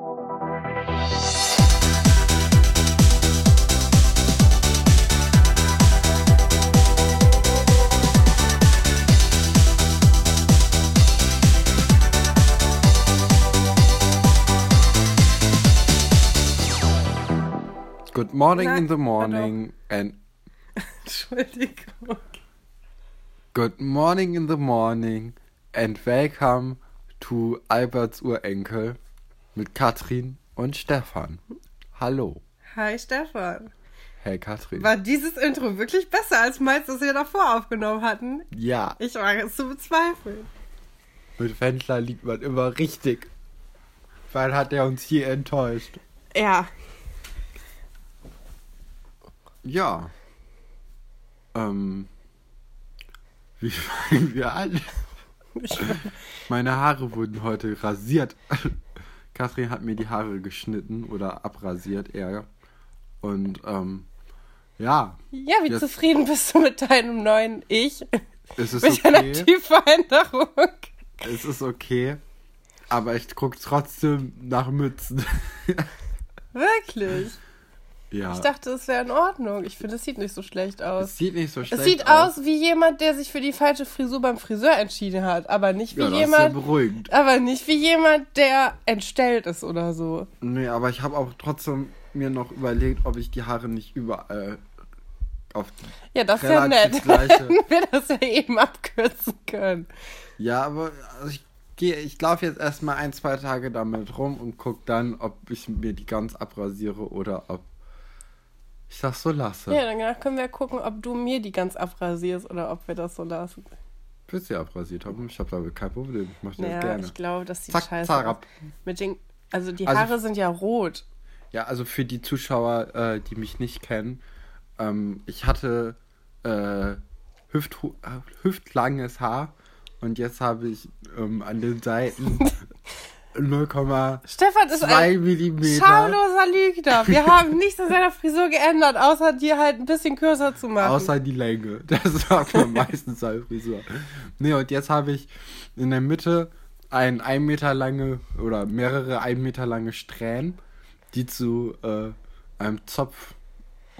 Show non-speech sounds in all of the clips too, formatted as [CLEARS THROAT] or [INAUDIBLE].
Good morning Na, in the morning and Entschuldigung. [LAUGHS] good morning in the morning and welcome to Alberts Urenkel mit Katrin und Stefan. Hallo. Hi Stefan. Hey Katrin. War dieses Intro wirklich besser als meins, das wir davor aufgenommen hatten? Ja, Ich wage es zu bezweifeln. mit Wendler liegt man immer richtig. Weil hat er uns hier enttäuscht. Ja. Ja. Ähm. Wie [LAUGHS] fangen wir an? Meine Haare wurden heute rasiert. Katrin hat mir die Haare geschnitten oder abrasiert eher. Und ähm, ja, Ja, wie Jetzt- zufrieden bist du mit deinem neuen Ich? es ist Mit einer okay. Tiefveränderung. Es ist okay. Aber ich guck trotzdem nach Mützen. Wirklich? Ja. Ich dachte, es wäre in Ordnung. Ich finde, es sieht nicht so schlecht aus. es sieht nicht so schlecht Es sieht aus wie jemand, der sich für die falsche Frisur beim Friseur entschieden hat, aber nicht wie Ja, das ist ja jemand, beruhigend. aber nicht wie jemand, der entstellt ist oder so. Nee, aber ich habe auch trotzdem mir noch überlegt, ob ich die Haare nicht überall auf Ja, das ist ja nett. [LAUGHS] Hätten wir das ja eben abkürzen können. Ja, aber also ich gehe, ich laufe jetzt erstmal ein, zwei Tage damit rum und guck dann, ob ich mir die ganz abrasiere oder ob ich das so lasse. Ja, dann können wir gucken, ob du mir die ganz abrasierst oder ob wir das so lassen. Willst du ja abrasiert haben? Ich habe damit kein Problem. Ich mache das Ja, gerne. ich glaube, das sieht Zack, scheiße. Mit den, also die Also- Haare sind ja rot. Ja, also für die Zuschauer, äh, die mich nicht kennen, ähm, ich hatte äh, Hüft, äh, hüftlanges Haar und jetzt habe ich ähm, an den Seiten [LAUGHS] 0,2 Stefan ist ein Millimeter. schauloser Lügner. Wir [LAUGHS] haben nichts an seiner Frisur geändert, außer die halt ein bisschen kürzer zu machen. Außer die Länge. Das sagt [LAUGHS] man meistens als Frisur. Nee, und jetzt habe ich in der Mitte ein ein Meter lange oder mehrere ein Meter lange Strähnen, die zu äh, einem Zopf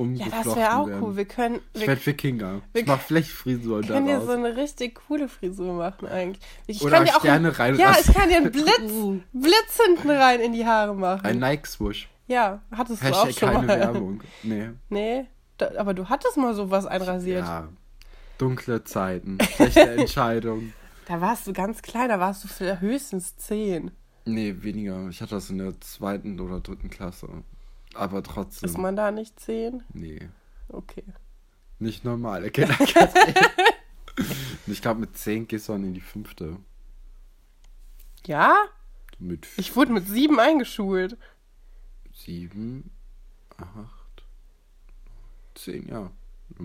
ja, umgeflochten das wäre auch werden. cool. Wir können, Ich wir werde Wikinger. wir Ich mach Flechtfrisuren können dir daraus. so eine richtig coole Frisur machen eigentlich. Ich Oder kann dir auch Sterne ein, rein- Ja, ich kann dir einen [LAUGHS] Blitz, Blitz hinten rein in die Haare machen. Ein Nike-Swoosh. ja, hattest du auch Hashtag schon keine mal. Werbung. Nee. [LAUGHS] Nee, da, aber du hattest mal sowas einrasiert. Ja. Dunkle Zeiten. Schlechte [LAUGHS] Entscheidung. Da warst du ganz klein, da warst du für höchstens zehn. Nee, weniger. Ich hatte das in der zweiten oder dritten Klasse. Aber trotzdem. Ist man da nicht zehn? Nee. Okay. Nicht normale Kinderkategorie. [LAUGHS] ich glaube, mit 10 gehst du dann in die fünfte. Ja? Mit Ich wurde mit sieben eingeschult. 7, 8, 10, ja.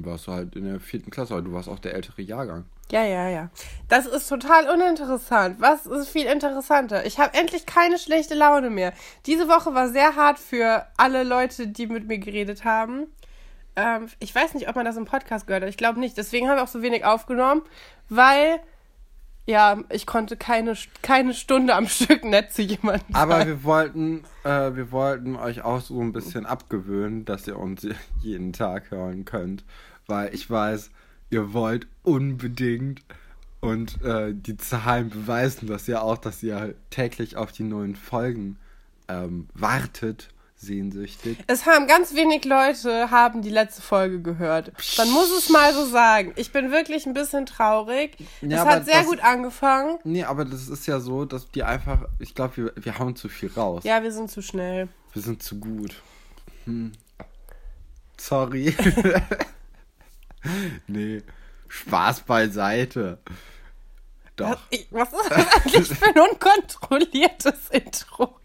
Warst du halt in der vierten Klasse, aber du warst auch der ältere Jahrgang. Ja, ja, ja. Das ist total uninteressant. Was ist viel interessanter? Ich habe endlich keine schlechte Laune mehr. Diese Woche war sehr hart für alle Leute, die mit mir geredet haben. Ähm, ich weiß nicht, ob man das im Podcast gehört hat. Ich glaube nicht. Deswegen haben wir auch so wenig aufgenommen, weil ja, ich konnte keine, keine Stunde am Stück nett zu jemandem Aber sein. wir wollten, äh, wir wollten euch auch so ein bisschen abgewöhnen, dass ihr uns [LAUGHS] jeden Tag hören könnt. Weil ich weiß, ihr wollt unbedingt und äh, die Zahlen beweisen das ja auch, dass ihr täglich auf die neuen Folgen ähm, wartet, sehnsüchtig. Es haben ganz wenig Leute haben die letzte Folge gehört. Man muss es mal so sagen. Ich bin wirklich ein bisschen traurig. Ja, es hat sehr das- gut angefangen. Nee, aber das ist ja so, dass die einfach, ich glaube, wir, wir hauen zu viel raus. Ja, wir sind zu schnell. Wir sind zu gut. Hm. Sorry. [LAUGHS] nee, Spaß beiseite. Doch. Was, ich, was ist das eigentlich für ein unkontrolliertes Intro?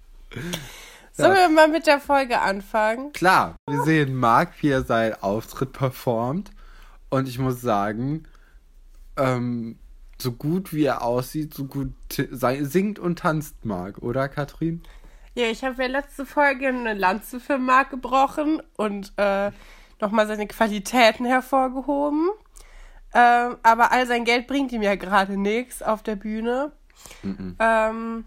Sollen wir mal mit der Folge anfangen? Klar, wir sehen Marc, wie er seinen Auftritt performt. Und ich muss sagen, ähm, so gut wie er aussieht, so gut singt und tanzt Marc, oder Katrin? Ja, ich habe ja letzte Folge eine Lanze für Marc gebrochen und äh, nochmal seine Qualitäten hervorgehoben. Ähm, aber all sein Geld bringt ihm ja gerade nichts auf der Bühne. Ähm,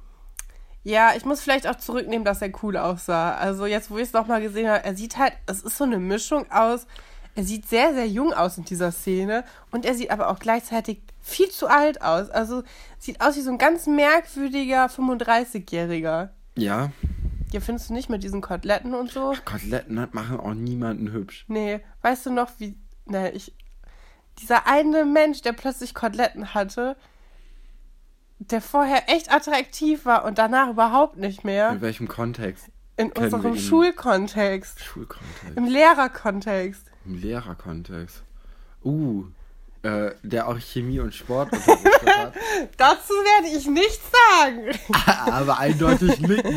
Ja, ich muss vielleicht auch zurücknehmen, dass er cool aussah. Also jetzt, wo ich es nochmal gesehen habe, er sieht halt, es ist so eine Mischung aus, er sieht sehr, sehr jung aus in dieser Szene und er sieht aber auch gleichzeitig viel zu alt aus. Also sieht aus wie so ein ganz merkwürdiger 35-Jähriger. Ja, Ja, findest du nicht mit diesen Koteletten und so? Koteletten hat- machen auch niemanden hübsch. Nee, weißt du noch, wie. Ne, ich. Dieser eine Mensch, der plötzlich Koteletten hatte, der vorher echt attraktiv war und danach überhaupt nicht mehr. In welchem Kontext? In unserem? Schulkontext. Schulkontext. Im Lehrerkontext. Im Lehrerkontext. Uh, äh, der auch Chemie und Sport hat. [LAUGHS] Dazu werde ich nichts sagen. [LAUGHS] Aber eindeutig nicken.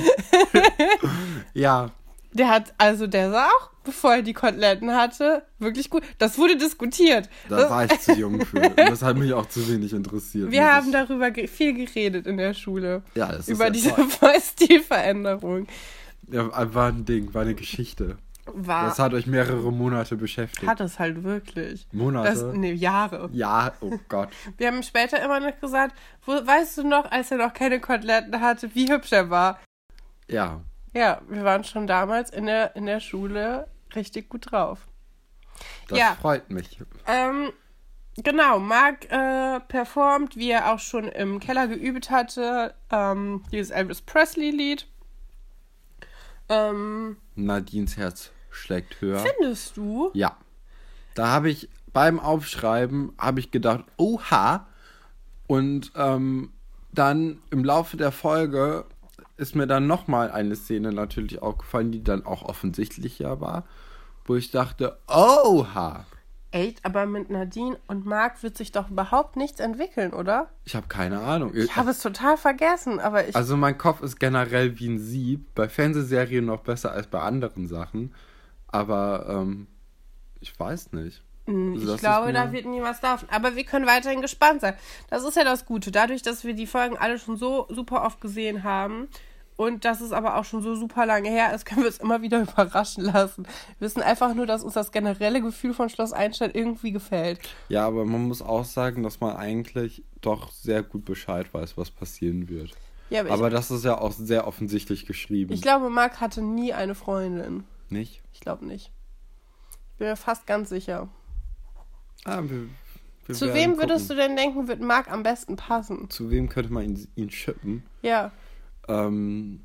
[LAUGHS] ja, Der hat, also der sah auch, bevor er die Koteletten hatte, wirklich gut. Das wurde diskutiert. da war ich [LAUGHS] zu jung für. Und das hat mich auch zu wenig interessiert. Wir haben ich- darüber viel geredet in der Schule. ja, das ist Über diese. Vollstilveränderung. [LAUGHS] Ja, war ein Ding, war eine Geschichte. War. Das hat euch mehrere Monate beschäftigt. hat es halt wirklich. Monate? Das, nee, Jahre. Ja, oh Gott. [LAUGHS] Wir haben später immer noch gesagt, wo, weißt du noch, als er noch keine Koteletten hatte, wie hübsch er war? Ja. Ja, wir waren schon damals in der, in der Schule richtig gut drauf. Das Ja. freut mich. Ähm, genau, Marc äh, performt, wie er auch schon im Keller geübt hatte, ähm, dieses Elvis Presley-Lied. Ähm, Nadines Herz schlägt höher. findest du? Ja. Da habe ich beim Aufschreiben habe ich gedacht, oha. Und ähm, dann im Laufe der Folge ist mir dann nochmal eine Szene natürlich aufgefallen, die dann auch offensichtlicher war, wo ich dachte, oha. Echt, aber mit Nadine und Marc wird sich doch überhaupt nichts entwickeln, oder? Ich habe keine Ahnung. Ich habe es total vergessen, aber ich. Also mein Kopf ist generell wie ein Sieb. Bei Fernsehserien noch besser als bei anderen Sachen. Aber ähm, ich weiß nicht. Mm, Also Ich das glaube, da wird nie was laufen. Aber wir können weiterhin gespannt sein. Das ist ja das Gute. Dadurch, dass wir die Folgen alle schon so super oft gesehen haben und dass es aber auch schon so super lange her ist, [LAUGHS] können wir es immer wieder [LAUGHS] überraschen lassen. Wir wissen einfach nur, dass uns das generelle Gefühl von Schloss Einstein irgendwie gefällt. Ja, aber man muss auch sagen, dass man eigentlich doch sehr gut Bescheid weiß, was passieren wird. Ja, aber, Aber das ist ja auch sehr offensichtlich geschrieben. ich, ich glaube, Marc hatte nie eine Freundin. nicht? Ich glaube nicht. Ich bin mir fast ganz sicher. Ah, wir, wir Zu wem würdest gucken. du denn denken, wird Marc am besten passen? Zu wem könnte man ihn, ihn schippen? Ja. Ähm,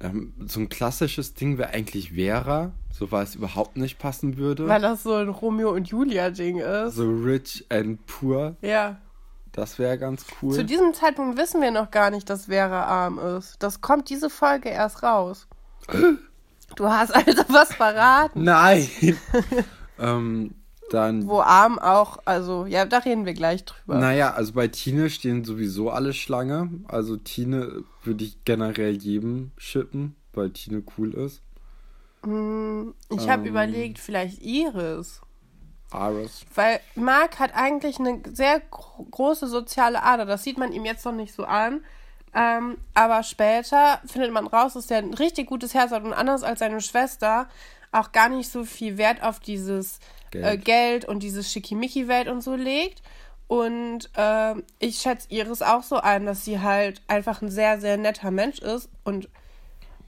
ähm, so ein klassisches Ding wäre eigentlich Vera, so weil es überhaupt nicht passen würde. Weil das so ein Romeo und Julia-Ding ist. so rich and poor, Ja. das wäre ganz cool. Zu diesem Zeitpunkt wissen wir noch gar nicht, dass Vera arm ist. Das kommt diese Folge erst raus. [GASPS] Du hast also was verraten. Nein! [LAUGHS] ähm, dann Wo arm auch, also, ja, da reden wir gleich drüber. Naja, also bei Tine stehen sowieso alle Schlange. Also Tine würde ich generell jedem schippen, weil Tine cool ist. Ich habe Ähm. überlegt, vielleicht Iris. Aris. Weil Marc hat eigentlich eine sehr gro große soziale Ader. Das sieht man ihm jetzt noch nicht so an. Ähm, aber später findet man raus, dass er ein richtig gutes Herz hat und anders als seine Schwester auch gar nicht so viel Wert auf dieses Geld, äh, Geld und dieses Schickimicki-Welt und so legt. Und ähm, ich schätze Iris auch so ein, dass sie halt einfach ein sehr, sehr netter Mensch ist. Und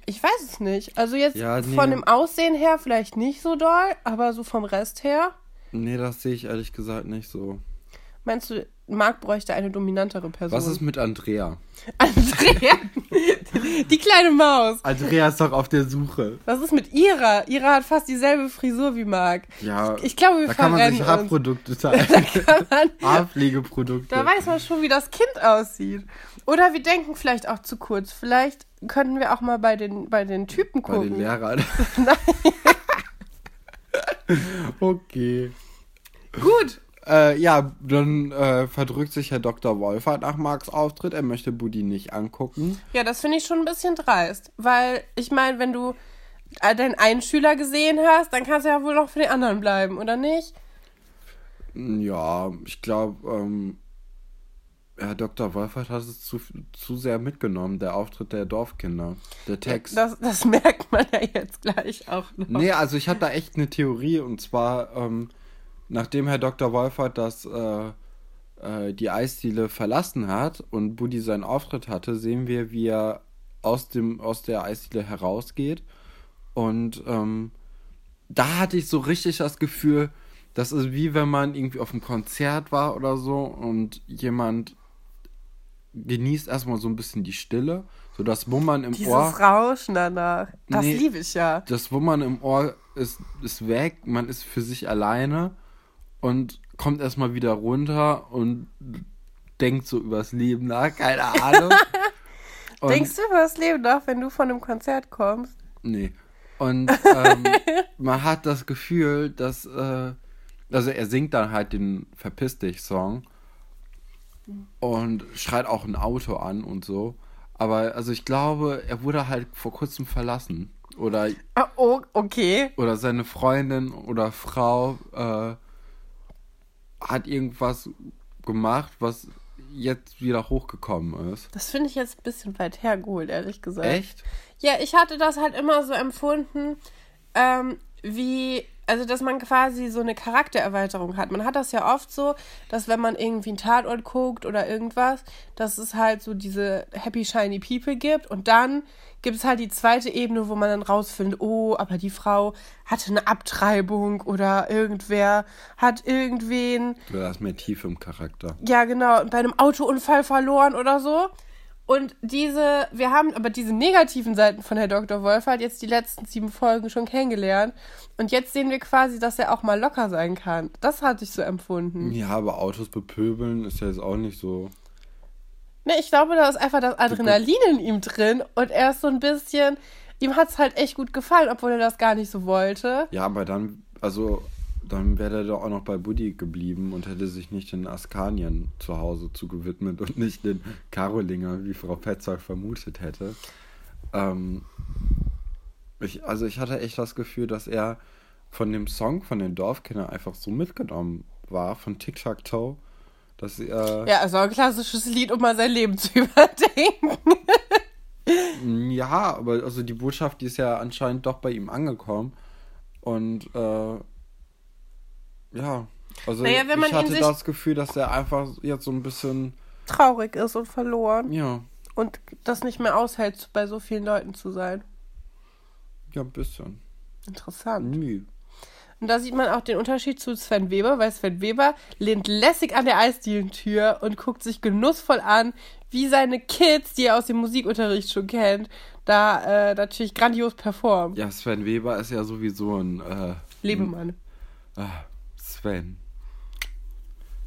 ich weiß es nicht. Also jetzt Ja, nee. von dem Aussehen her vielleicht nicht so doll, aber so vom Rest her. Nee, das sehe ich ehrlich gesagt nicht so. Meinst du, Marc bräuchte eine dominantere Person? Was ist mit Andrea? [LAUGHS] Andrea? Die kleine Maus. Andrea ist doch auf der Suche. Was ist mit Ira? Ira hat fast dieselbe Frisur wie Marc. Ja, Ich glaube, wir da kann man sich. Haarprodukte [LAUGHS] teilen. Kann man- Haarpflegeprodukte. Da weiß man schon, wie das Kind aussieht. Oder wir denken vielleicht auch zu kurz. Vielleicht könnten wir auch mal bei den, bei den Typen Bei den gucken. Lehrern. [LAUGHS] okay. Gut. Äh, ja, dann äh, verdrückt sich Herr Dr. Wolfert nach Marks Auftritt. Er möchte Buddy nicht angucken. Ja, das finde ich schon ein bisschen dreist. Weil, ich meine, wenn du äh, deinen einen Schüler gesehen hast, dann kannst du ja wohl noch für den anderen bleiben, oder nicht? Ja, ich glaube, ähm, Herr Dr. Wolfert hat es zu, zu sehr mitgenommen, der Auftritt der Dorfkinder. Der Text. Das, das merkt man ja jetzt gleich auch noch. Nee, also ich habe da echt eine Theorie und zwar, ähm, nachdem Herr Dr. Wolfert das äh, äh, die Eisdiele verlassen hat und Buddy seinen Auftritt hatte, sehen wir, wie er aus, dem, aus der Eisdiele herausgeht. Und ähm, da hatte ich so richtig das Gefühl, das ist wie wenn man irgendwie auf einem Konzert war oder so und jemand genießt erstmal so ein bisschen die Stille, so das Wummern im Dieses Ohr. Rauschen danach. Das Nee. liebe ich ja. Das Wummern im Ohr ist, ist weg, man ist für sich alleine und kommt erstmal wieder runter und denkt so übers Leben nach, keine Ahnung. [LAUGHS] Und, Denkst du über das Leben nach, wenn du von einem Konzert kommst? Nee. Und ähm, [LAUGHS] man hat das Gefühl, dass, äh, also er singt dann halt den Verpiss dich-Song und schreit auch ein Auto an und so. Aber also ich glaube, er wurde halt vor kurzem verlassen. Oder, oh, okay. oder seine Freundin oder Frau äh, hat irgendwas gemacht, was jetzt wieder hochgekommen ist. Das finde ich jetzt ein bisschen weit hergeholt, ehrlich gesagt. Echt? Ja, ich hatte das halt immer so empfunden, ähm, wie, also dass man quasi so eine Charaktererweiterung hat. Man hat das ja oft so, dass wenn man irgendwie einen Tatort guckt oder irgendwas, dass es halt so diese Happy Shiny People gibt und dann gibt es halt die zweite Ebene, wo man dann rausfindet, oh, aber die Frau hatte eine Abtreibung oder irgendwer hat irgendwen Du hast mehr Tiefe im Charakter. ja, genau, bei einem Autounfall verloren oder so. Und diese, wir haben aber diese negativen Seiten von Herr Dr. Wolf halt jetzt die letzten sieben Folgen schon kennengelernt. Und jetzt sehen wir quasi, dass er auch mal locker sein kann. Das hatte ich so empfunden. Ja, aber Autos bepöbeln ist ja jetzt auch nicht so. Ne, ich glaube, da ist einfach das Adrenalin in ihm drin und er ist so ein bisschen, ihm hat es halt echt gut gefallen, obwohl er das gar nicht so wollte. Ja, aber dann, also, dann wäre er doch auch noch bei Buddy geblieben und hätte sich nicht den Askanien zu Hause zugewidmet und nicht den Karolinger, wie Frau Petzold vermutet hätte. Ähm, ich, also ich hatte echt das Gefühl, dass er von dem Song von den Dorfkindern einfach so mitgenommen war, von Tic Tac Toe, dass er, Ja, also ein klassisches Lied, um mal sein Leben zu [LAUGHS] überdenken. ja, aber also die Botschaft, die ist ja anscheinend doch bei ihm angekommen und äh, ja, also Naja, ich hatte das Gefühl, dass er einfach jetzt so ein bisschen, Traurig ist und verloren. ja, Und das nicht mehr aushält, bei so vielen Leuten zu sein. ja, ein bisschen. Interessant. Nö. Und da sieht man auch den Unterschied zu Sven Weber, weil Sven Weber lehnt lässig an der Eisdielentür und guckt sich genussvoll an, wie seine Kids, die er aus dem Musikunterricht schon kennt, da äh, natürlich grandios performen. Ja, Sven Weber ist ja sowieso ein äh, Lebemann. Sven.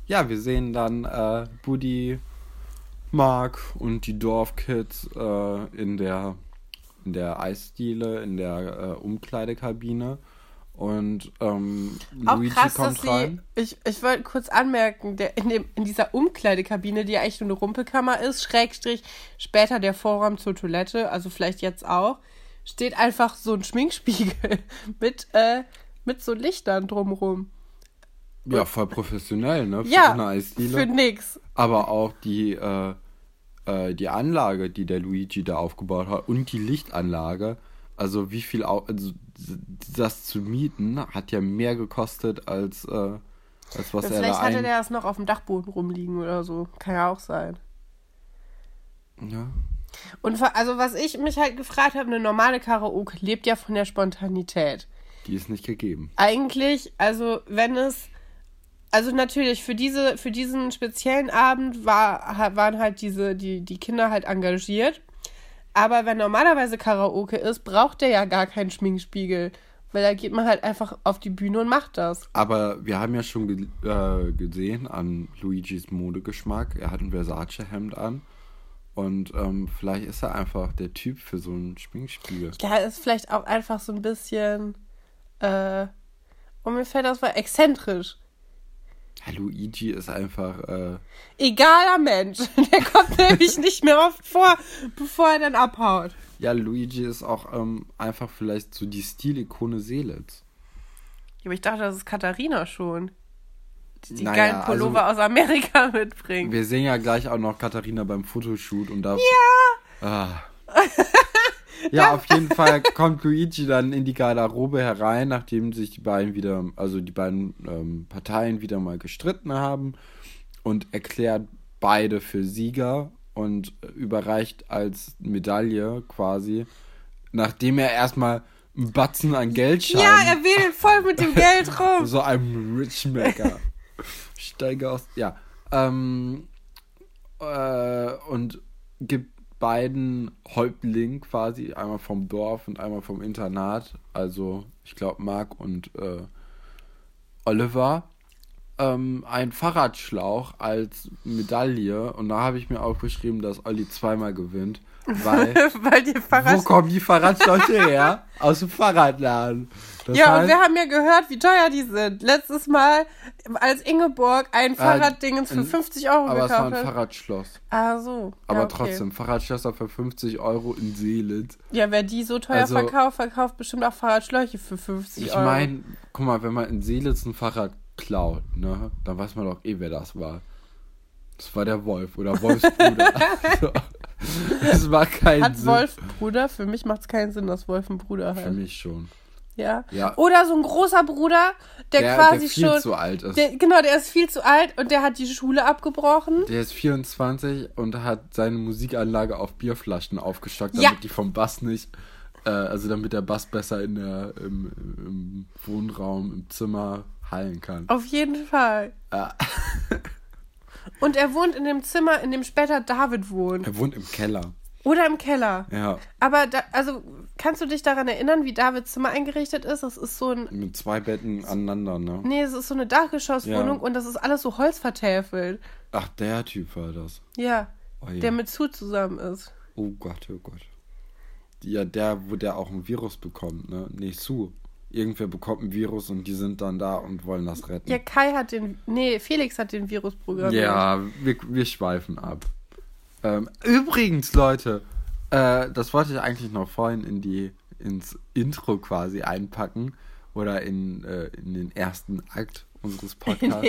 Ja, wir sehen dann äh, Buddy, Mark und die Dorfkids äh, in der in der Eisdiele, in der äh, Umkleidekabine. Und ähm, Auch Luigi krass, kommt dass sie, rein. ich, ich wollte kurz anmerken, der, in, dem, in dieser Umkleidekabine, die ja eigentlich nur eine Rumpelkammer ist, Schrägstrich, später der Vorraum zur Toilette, also vielleicht jetzt auch, steht einfach so ein Schminkspiegel [LAUGHS] mit, äh, mit so Lichtern drumrum. Ja, voll professionell, ne? Für Ja, eine Eisdiele. für nix. Aber auch die, äh, äh, die Anlage, die der Luigi da aufgebaut hat und die Lichtanlage, also wie viel, au also das zu mieten, hat ja mehr gekostet als, äh, als was er Vielleicht da hatte ein... der das noch auf dem Dachboden rumliegen oder so. Kann ja auch sein. ja. Und also was ich mich halt gefragt habe, eine normale Karaoke lebt ja von der Spontanität. Die ist nicht gegeben. Eigentlich, also wenn es, also natürlich für diese, für diesen speziellen Abend war, waren halt diese, die, die Kinder halt engagiert. Aber wenn normalerweise Karaoke ist, braucht der ja gar keinen Schminkspiegel. Weil da geht man halt einfach auf die Bühne und macht das. Aber wir haben ja schon ge äh, gesehen an Luigis Modegeschmack. Er hat ein Versace-Hemd an. Und ähm, vielleicht ist er einfach der Typ für so einen Schminkspiegel. Ja, ist vielleicht auch einfach so ein bisschen, äh, und mir fällt das mal exzentrisch. Ja, Luigi ist einfach, äh, Egaler Mensch. [LAUGHS] Der kommt nämlich nicht mehr oft vor, bevor er dann abhaut. ja, Luigi ist auch ähm, einfach vielleicht so die Stilikone Seelitz. Ja, aber ich dachte, das ist Katharina schon. Die die Naja, geilen Pullover also- aus Amerika [LAUGHS] mitbringt. Wir sehen ja gleich auch noch Katharina beim Fotoshoot und da. Ja! Ah. [LAUGHS] [LAUGHS] Ja, auf jeden Fall kommt Luigi dann in die Garderobe herein, nachdem sich die beiden wieder, also die beiden ähm, Parteien wieder mal gestritten haben. und erklärt beide für Sieger und überreicht als Medaille quasi, nachdem er erstmal einen Batzen an Geldscheinen. Ja, er wedelt voll mit dem Geld [LAUGHS] rum. so einem Richmaker. Steige aus. Ja. Ähm, äh, und gibt beiden Häuptlingen quasi, einmal vom Dorf und einmal vom Internat, also ich glaube Marc und äh, Oliver, ähm, einen Fahrradschlauch als Medaille. Und da habe ich mir aufgeschrieben, dass Olli zweimal gewinnt. Weil, [LAUGHS] Weil die Fahrrad wo kommen die Fahrradschläuche her? Aus dem Fahrradladen. Das ja, und heißt- wir haben ja gehört, wie teuer die sind. Letztes Mal, als Ingeborg ein Fahrraddingens für Äh, in- 50 Euro aber es war gekauft ein hat. Fahrradschloss. Ah, so. Aber ja, okay. trotzdem, Fahrradschlösser für 50 Euro in Seelitz. Ja, wer die so teuer Also- verkauft, verkauft bestimmt auch Fahrradschläuche für 50 Ich Euro. meine, guck mal, wenn man in Seelitz ein Fahrrad klaut, ne, dann weiß man doch eh, wer das war. Das war der Wolf oder Wolfs Bruder. also, [LAUGHS] [LAUGHS] das macht keinen Hat Sinn. Wolf einen Bruder? Für mich macht es keinen Sinn, dass Wolf einen Bruder Für hat. mich schon. Ja. Ja. Oder so ein großer Bruder, der, Der, quasi der viel schon. zu alt ist. Der, genau, der ist viel zu alt und der hat die Schule abgebrochen. Der ist 24 und hat seine Musikanlage auf Bierflaschen aufgestockt, Ja. damit die vom Bass nicht, äh, also damit der Bass besser in der, im, im Wohnraum, im Zimmer hallen kann. Auf jeden Fall. Ja. [LAUGHS] Und er wohnt in dem Zimmer, in dem später David wohnt. Er wohnt im Keller. Oder im Keller. Ja, Aber, da, also, kannst du dich daran erinnern, wie Davids Zimmer eingerichtet ist? Das ist so ein. mit zwei Betten aneinander, ne? Nee, es ist so eine Dachgeschosswohnung Ja. und das ist alles so holzvertäfelt. Ach, der Typ war das. Ja. Oh, ja. Der mit Sue zusammen ist. oh Gott, oh Gott. Ja, der, wo der auch ein Virus bekommt, ne? Nee, Sue. Irgendwer bekommt ein Virus und die sind dann da und wollen das retten. Ja, Kai hat den. Nee, Felix hat den Virus programmiert. Ja, wir, wir schweifen ab. Ähm, übrigens, Leute, äh, das wollte ich eigentlich noch vorhin in die, ins Intro quasi einpacken. Oder in, äh, in den ersten Akt unseres [LAUGHS] Podcasts.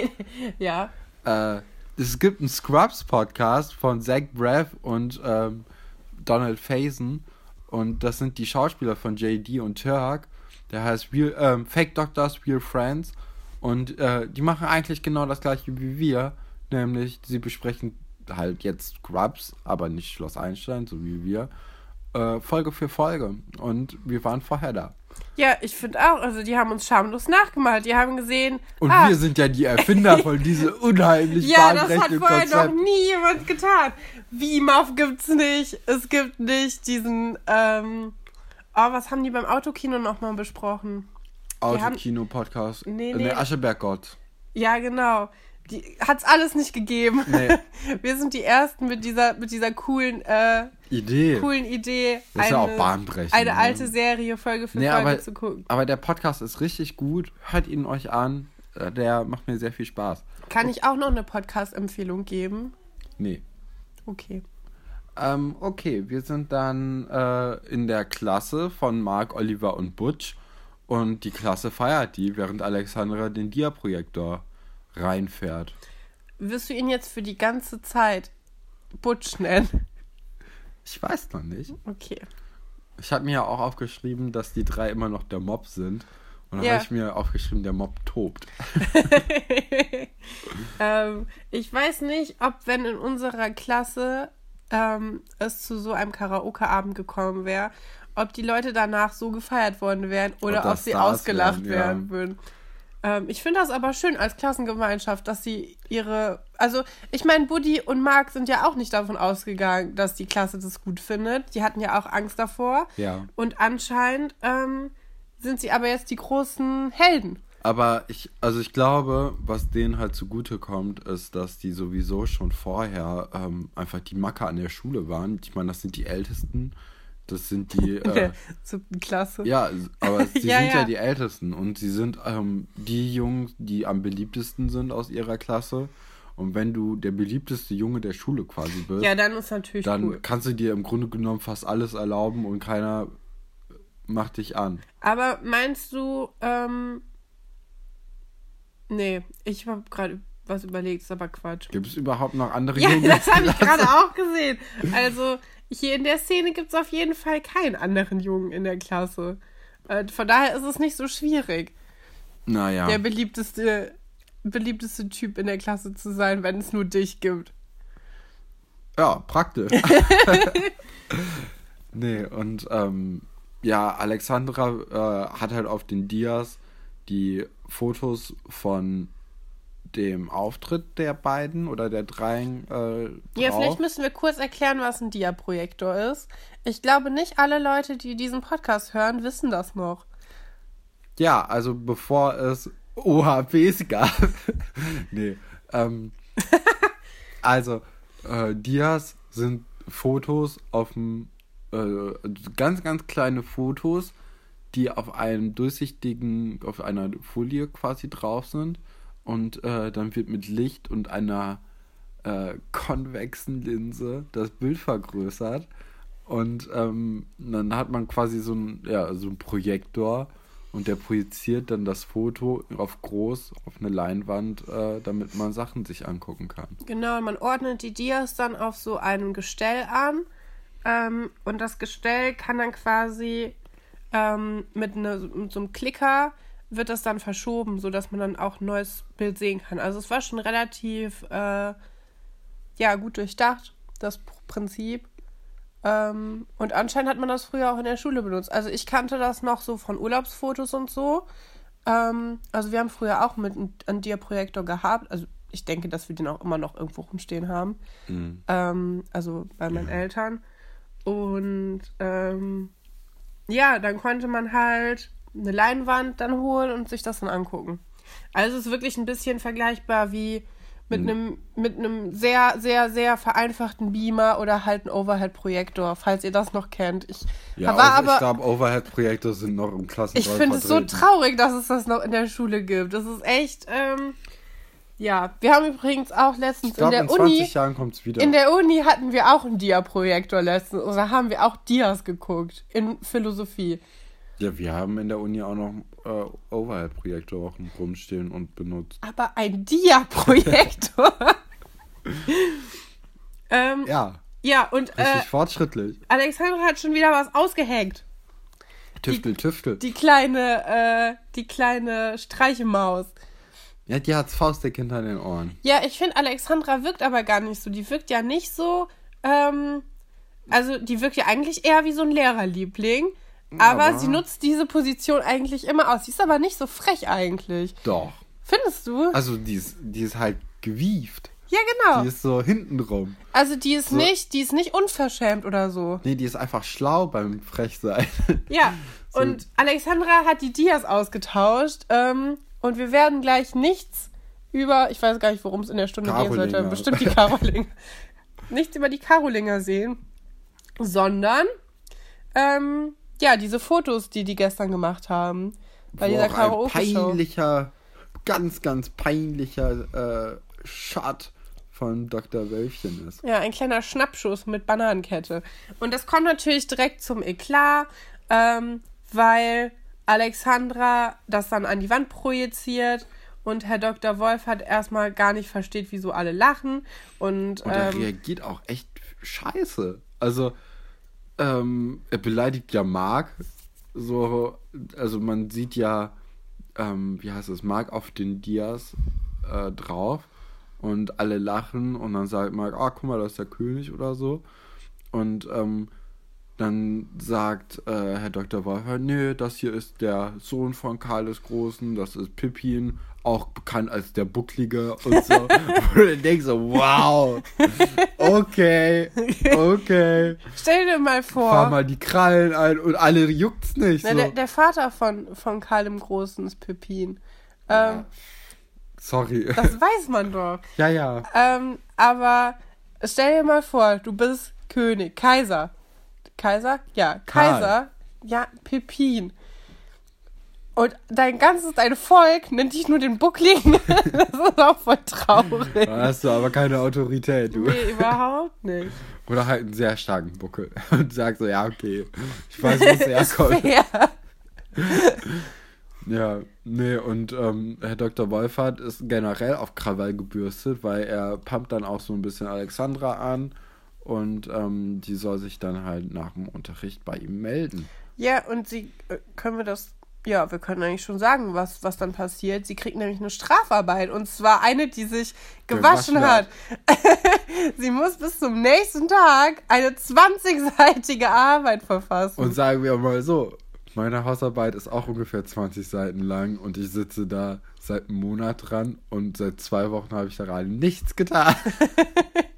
ja. äh, es gibt einen Scrubs-Podcast von Zach Braff und ähm, Donald Faison. Und das sind die Schauspieler von JD und Turk. Der heißt Real, ähm, Fake Doctors, Real Friends. Und äh, die machen eigentlich genau das gleiche wie wir. Nämlich, sie besprechen halt jetzt Scrubs, aber nicht Schloss Einstein, so wie wir. Äh, Folge für Folge. Und wir waren vorher da. Ja, ich finde auch. Also, die haben uns schamlos nachgemalt. Die haben gesehen. Und ah, wir sind ja die Erfinder von [LAUGHS] diesem unheimlich Ja, das hat vorher Konzept. noch nie jemand getan. VMAF gibt's nicht. Es gibt nicht diesen, ähm, oh, was haben die beim Autokino nochmal besprochen? haben- Autokino-Podcast. Nee, Äh, nee. Der Ascheberg-Gott. Ja, genau. Die hat's alles nicht gegeben. Nee. [LAUGHS] Wir sind die ersten mit dieser, mit dieser coolen, äh, Idee. coolen Idee, Das ist ja auch bahnbrechend, eine ne? alte Serie Folge für Nee, Folge aber, zu gucken. aber der Podcast ist richtig gut. Hört ihn euch an. Äh, Der macht mir sehr viel Spaß. Kann ich auch noch eine Podcast-Empfehlung geben? Nee. Okay. Ähm, okay, wir sind dann äh, in der Klasse von Mark, Oliver und Butch. Und die Klasse feiert die, während Alexandra den Dia-Projektor reinfährt. Wirst du ihn jetzt für die ganze Zeit Butch nennen? Ich weiß noch nicht. Okay. Ich habe mir ja auch aufgeschrieben, dass die drei immer noch der Mob sind. Und dann Ja. habe ich mir aufgeschrieben, der Mob tobt. [LAUGHS] ähm, ich weiß nicht, ob wenn in unserer Klasse ähm, es zu so einem Karaoke-Abend gekommen wäre, ob die Leute danach so gefeiert worden wären oder Ob sie Stars ausgelacht wären, ja. werden würden. Ähm, ich finde das aber schön als Klassengemeinschaft, dass sie ihre. Also, ich meine, Buddy und Marc sind ja auch nicht davon ausgegangen, dass die Klasse das gut findet. Die hatten ja auch Angst davor. Ja. Und anscheinend ähm, sind sie aber jetzt die großen Helden. Aber ich, also ich glaube, was denen halt zugute kommt, ist, dass die sowieso schon vorher ähm, einfach die Macker an der Schule waren. Ich meine, das sind die Ältesten. Das sind die. [LAUGHS] Äh, siebten Klasse. ja, aber [LAUGHS] sie Ja, sind ja. ja. die Ältesten und sie sind ähm, die Jungs, die am beliebtesten sind aus ihrer Klasse. Und wenn du der beliebteste Junge der Schule quasi bist, Ja, dann ist natürlich dann cool. kannst du dir im Grunde genommen fast alles erlauben und keiner macht dich an. Aber meinst du, ähm. Nee, ich habe gerade was überlegt, ist aber Quatsch. Gibt es überhaupt noch andere Ja, Jungs? das habe ich gerade auch gesehen. Also, hier in der Szene gibt es auf jeden Fall keinen anderen Jungen in der Klasse. Äh, von daher ist es nicht so schwierig. Naja. Der beliebteste beliebteste Typ in der Klasse zu sein, wenn es nur dich gibt. Ja, praktisch. [LAUGHS] nee, und ähm, ja, Alexandra äh, hat halt auf den Dias die Fotos von dem Auftritt der beiden oder der dreien äh, Ja, vielleicht müssen wir kurz erklären, was ein Diaprojektor ist. Ich glaube, nicht alle Leute, die diesen Podcast hören, wissen das noch. Ja, also bevor es OHPs gab. [LAUGHS] nee. Ähm, [LAUGHS] also, äh, Dias sind Fotos auf dem, äh, ganz, ganz kleine Fotos, die auf einem durchsichtigen, auf einer Folie quasi drauf sind. Und äh, dann wird mit Licht und einer äh, konvexen Linse das Bild vergrößert. Und ähm, dann hat man quasi so ein, ja, so ein Projektor und der projiziert dann das Foto auf groß auf eine Leinwand, äh, damit man Sachen sich angucken kann. Genau, man ordnet die Dias dann auf so einem Gestell an. Ähm, und das Gestell kann dann quasi ähm, mit, ne, mit so einem Klicker wird das dann verschoben, sodass man dann auch ein neues Bild sehen kann. Also es war schon relativ äh, ja, gut durchdacht, das Prinzip. Ähm, und anscheinend hat man das früher auch in der Schule benutzt. Also ich kannte das noch so von Urlaubsfotos und so. Ähm, also wir haben früher auch mit einem Dia-Projektor gehabt. Also ich denke, dass wir den auch immer noch irgendwo rumstehen haben. Mhm. Ähm, also bei meinen Eltern. Und ähm, ja, dann konnte man halt eine Leinwand dann holen und sich das dann angucken. Also es ist wirklich ein bisschen vergleichbar wie mit einem mit einem sehr sehr sehr vereinfachten Beamer oder halt ein Overhead-Projektor, falls ihr das noch kennt. Ich Ja, war aber ich glaube, Overhead-Projekte sind noch im Klassenraum ich finde es so traurig, dass es das noch in der Schule gibt. Das ist echt ähm, ja, wir haben übrigens auch letztens Ich glaube, in in der 20 Uni Jahren kommt es wieder. in der Uni hatten wir auch einen Dia-Projektor letztens. Oder haben wir auch Dias geguckt in Philosophie. ja, wir haben in der Uni auch noch äh, Overhead-Projektor rumstehen und benutzt. Aber ein Dia-Projektor. [LAUGHS] ähm, ja. Ja, und richtig äh, fortschrittlich. Alexandra hat schon wieder was ausgehängt. Tüftel, Tüftel. Die kleine, äh, die kleine Streichemaus. Ja, die hat's faustdick hinter den Ohren. Ja, ich finde, Alexandra wirkt aber gar nicht so. Die wirkt ja nicht so, ähm, also die wirkt ja eigentlich eher wie so ein Lehrerliebling. Aber, Aber- sie nutzt diese Position eigentlich immer aus. Sie ist aber nicht so frech eigentlich. Doch. Findest du? Also die ist, die ist halt gewieft. ja, genau. Die ist so hintenrum. also die ist so- nicht, die ist nicht unverschämt oder so. Nee, die ist einfach schlau beim Frechsein. Ja. [LAUGHS] So. Und Alexandra hat die Dias ausgetauscht. Ähm, und wir werden gleich nichts über, ich weiß gar nicht, worum es in der Stunde gehen sollte. Bestimmt die Karolinger. [LAUGHS] nichts über die Karolinger sehen, sondern ähm, ja, diese Fotos, die die gestern gemacht haben. Bei Wo dieser auch ein peinlicher, ganz, ganz peinlicher äh, Shot von Dr. Wölfchen ist. Ja, ein kleiner Schnappschuss mit Bananenkette. Und das kommt natürlich direkt zum Eklat, ähm, weil Alexandra das dann an die Wand projiziert und Herr Dr. Wolf hat erstmal gar nicht versteht, wieso alle lachen. Und, Und er ähm, reagiert auch echt scheiße. Also, ähm, er beleidigt ja Marc. So, also man sieht ja, ähm, wie heißt es, Marc auf den Dias äh, drauf. Und alle lachen und dann sagt Marc, ah, guck mal, das ist der König oder so. Und ähm, dann sagt äh, Herr Dr. Wolf, nee, das hier ist der Sohn von Karl des Großen, das ist Pippin, auch bekannt als der Bucklige und so. [LAUGHS] und du denkst so, wow, okay, okay. stell dir mal Fahr vor, mal die Krallen ein und alle juckt's nicht. na, So. der, der Vater von, von Karl dem Großen ist Pippin. Ähm, Sorry. Das weiß man doch. [LAUGHS] ja, ja. Ähm, aber stell dir mal vor, du bist König, Kaiser. Kaiser? Ja, Karl. Kaiser. Ja, Pippin. Und dein ganzes, dein Volk nennt dich nur den Buckligen. [LAUGHS] das ist auch voll traurig. Da hast du aber keine Autorität, du. Nee, überhaupt nicht. Oder halt einen sehr starken Buckel. [LAUGHS] Und sagst so, ja, okay. Ich weiß, wo es [LAUGHS] herkommt. Ja, nee, und ähm, Herr Dr. Wolfert ist generell auf Krawall gebürstet, weil er pumpt dann auch so ein bisschen Alexandra an und ähm, die soll sich dann halt nach dem Unterricht bei ihm melden. Ja, und sie, äh, können wir das ja, wir können eigentlich schon sagen, was, was dann passiert. Sie kriegt nämlich eine Strafarbeit und zwar eine, die sich gewaschen, Gewaschen hat. [LAUGHS] Sie muss bis zum nächsten Tag eine 20-seitige Arbeit verfassen. Und sagen wir mal so, meine Hausarbeit ist auch ungefähr 20 Seiten lang und ich sitze da seit einem Monat dran und seit zwei Wochen habe ich daran nichts getan. [LAUGHS]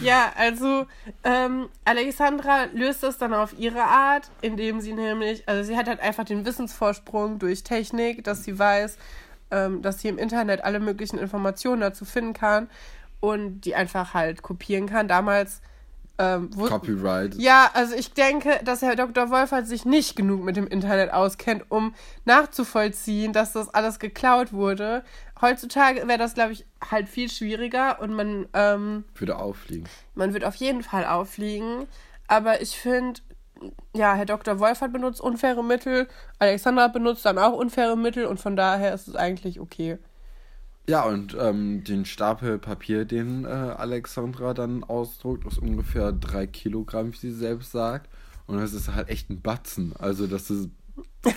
Ja, also ähm, Alexandra löst das dann auf ihre Art, indem sie nämlich, also sie hat halt einfach den Wissensvorsprung durch Technik, dass sie weiß, ähm, dass sie im Internet alle möglichen Informationen dazu finden kann und die einfach halt kopieren kann. Damals ähm, Copyright. ja, also ich denke, dass Herr Dr. Wolfert sich nicht genug mit dem Internet auskennt, um nachzuvollziehen, dass das alles geklaut wurde. Heutzutage wäre das, glaube ich, halt viel schwieriger und man, ähm, Würde auffliegen. man wird auf jeden Fall auffliegen. Aber ich finde, ja, Herr Dr. Wolfert benutzt unfaire Mittel, Alexandra benutzt dann auch unfaire Mittel und von daher ist es eigentlich okay. Ja, und ähm, den Stapel Papier, den äh, Alexandra dann ausdruckt, ist ungefähr drei Kilogramm, wie sie selbst sagt. Und das ist halt echt ein Batzen. Also das ist. [LAUGHS]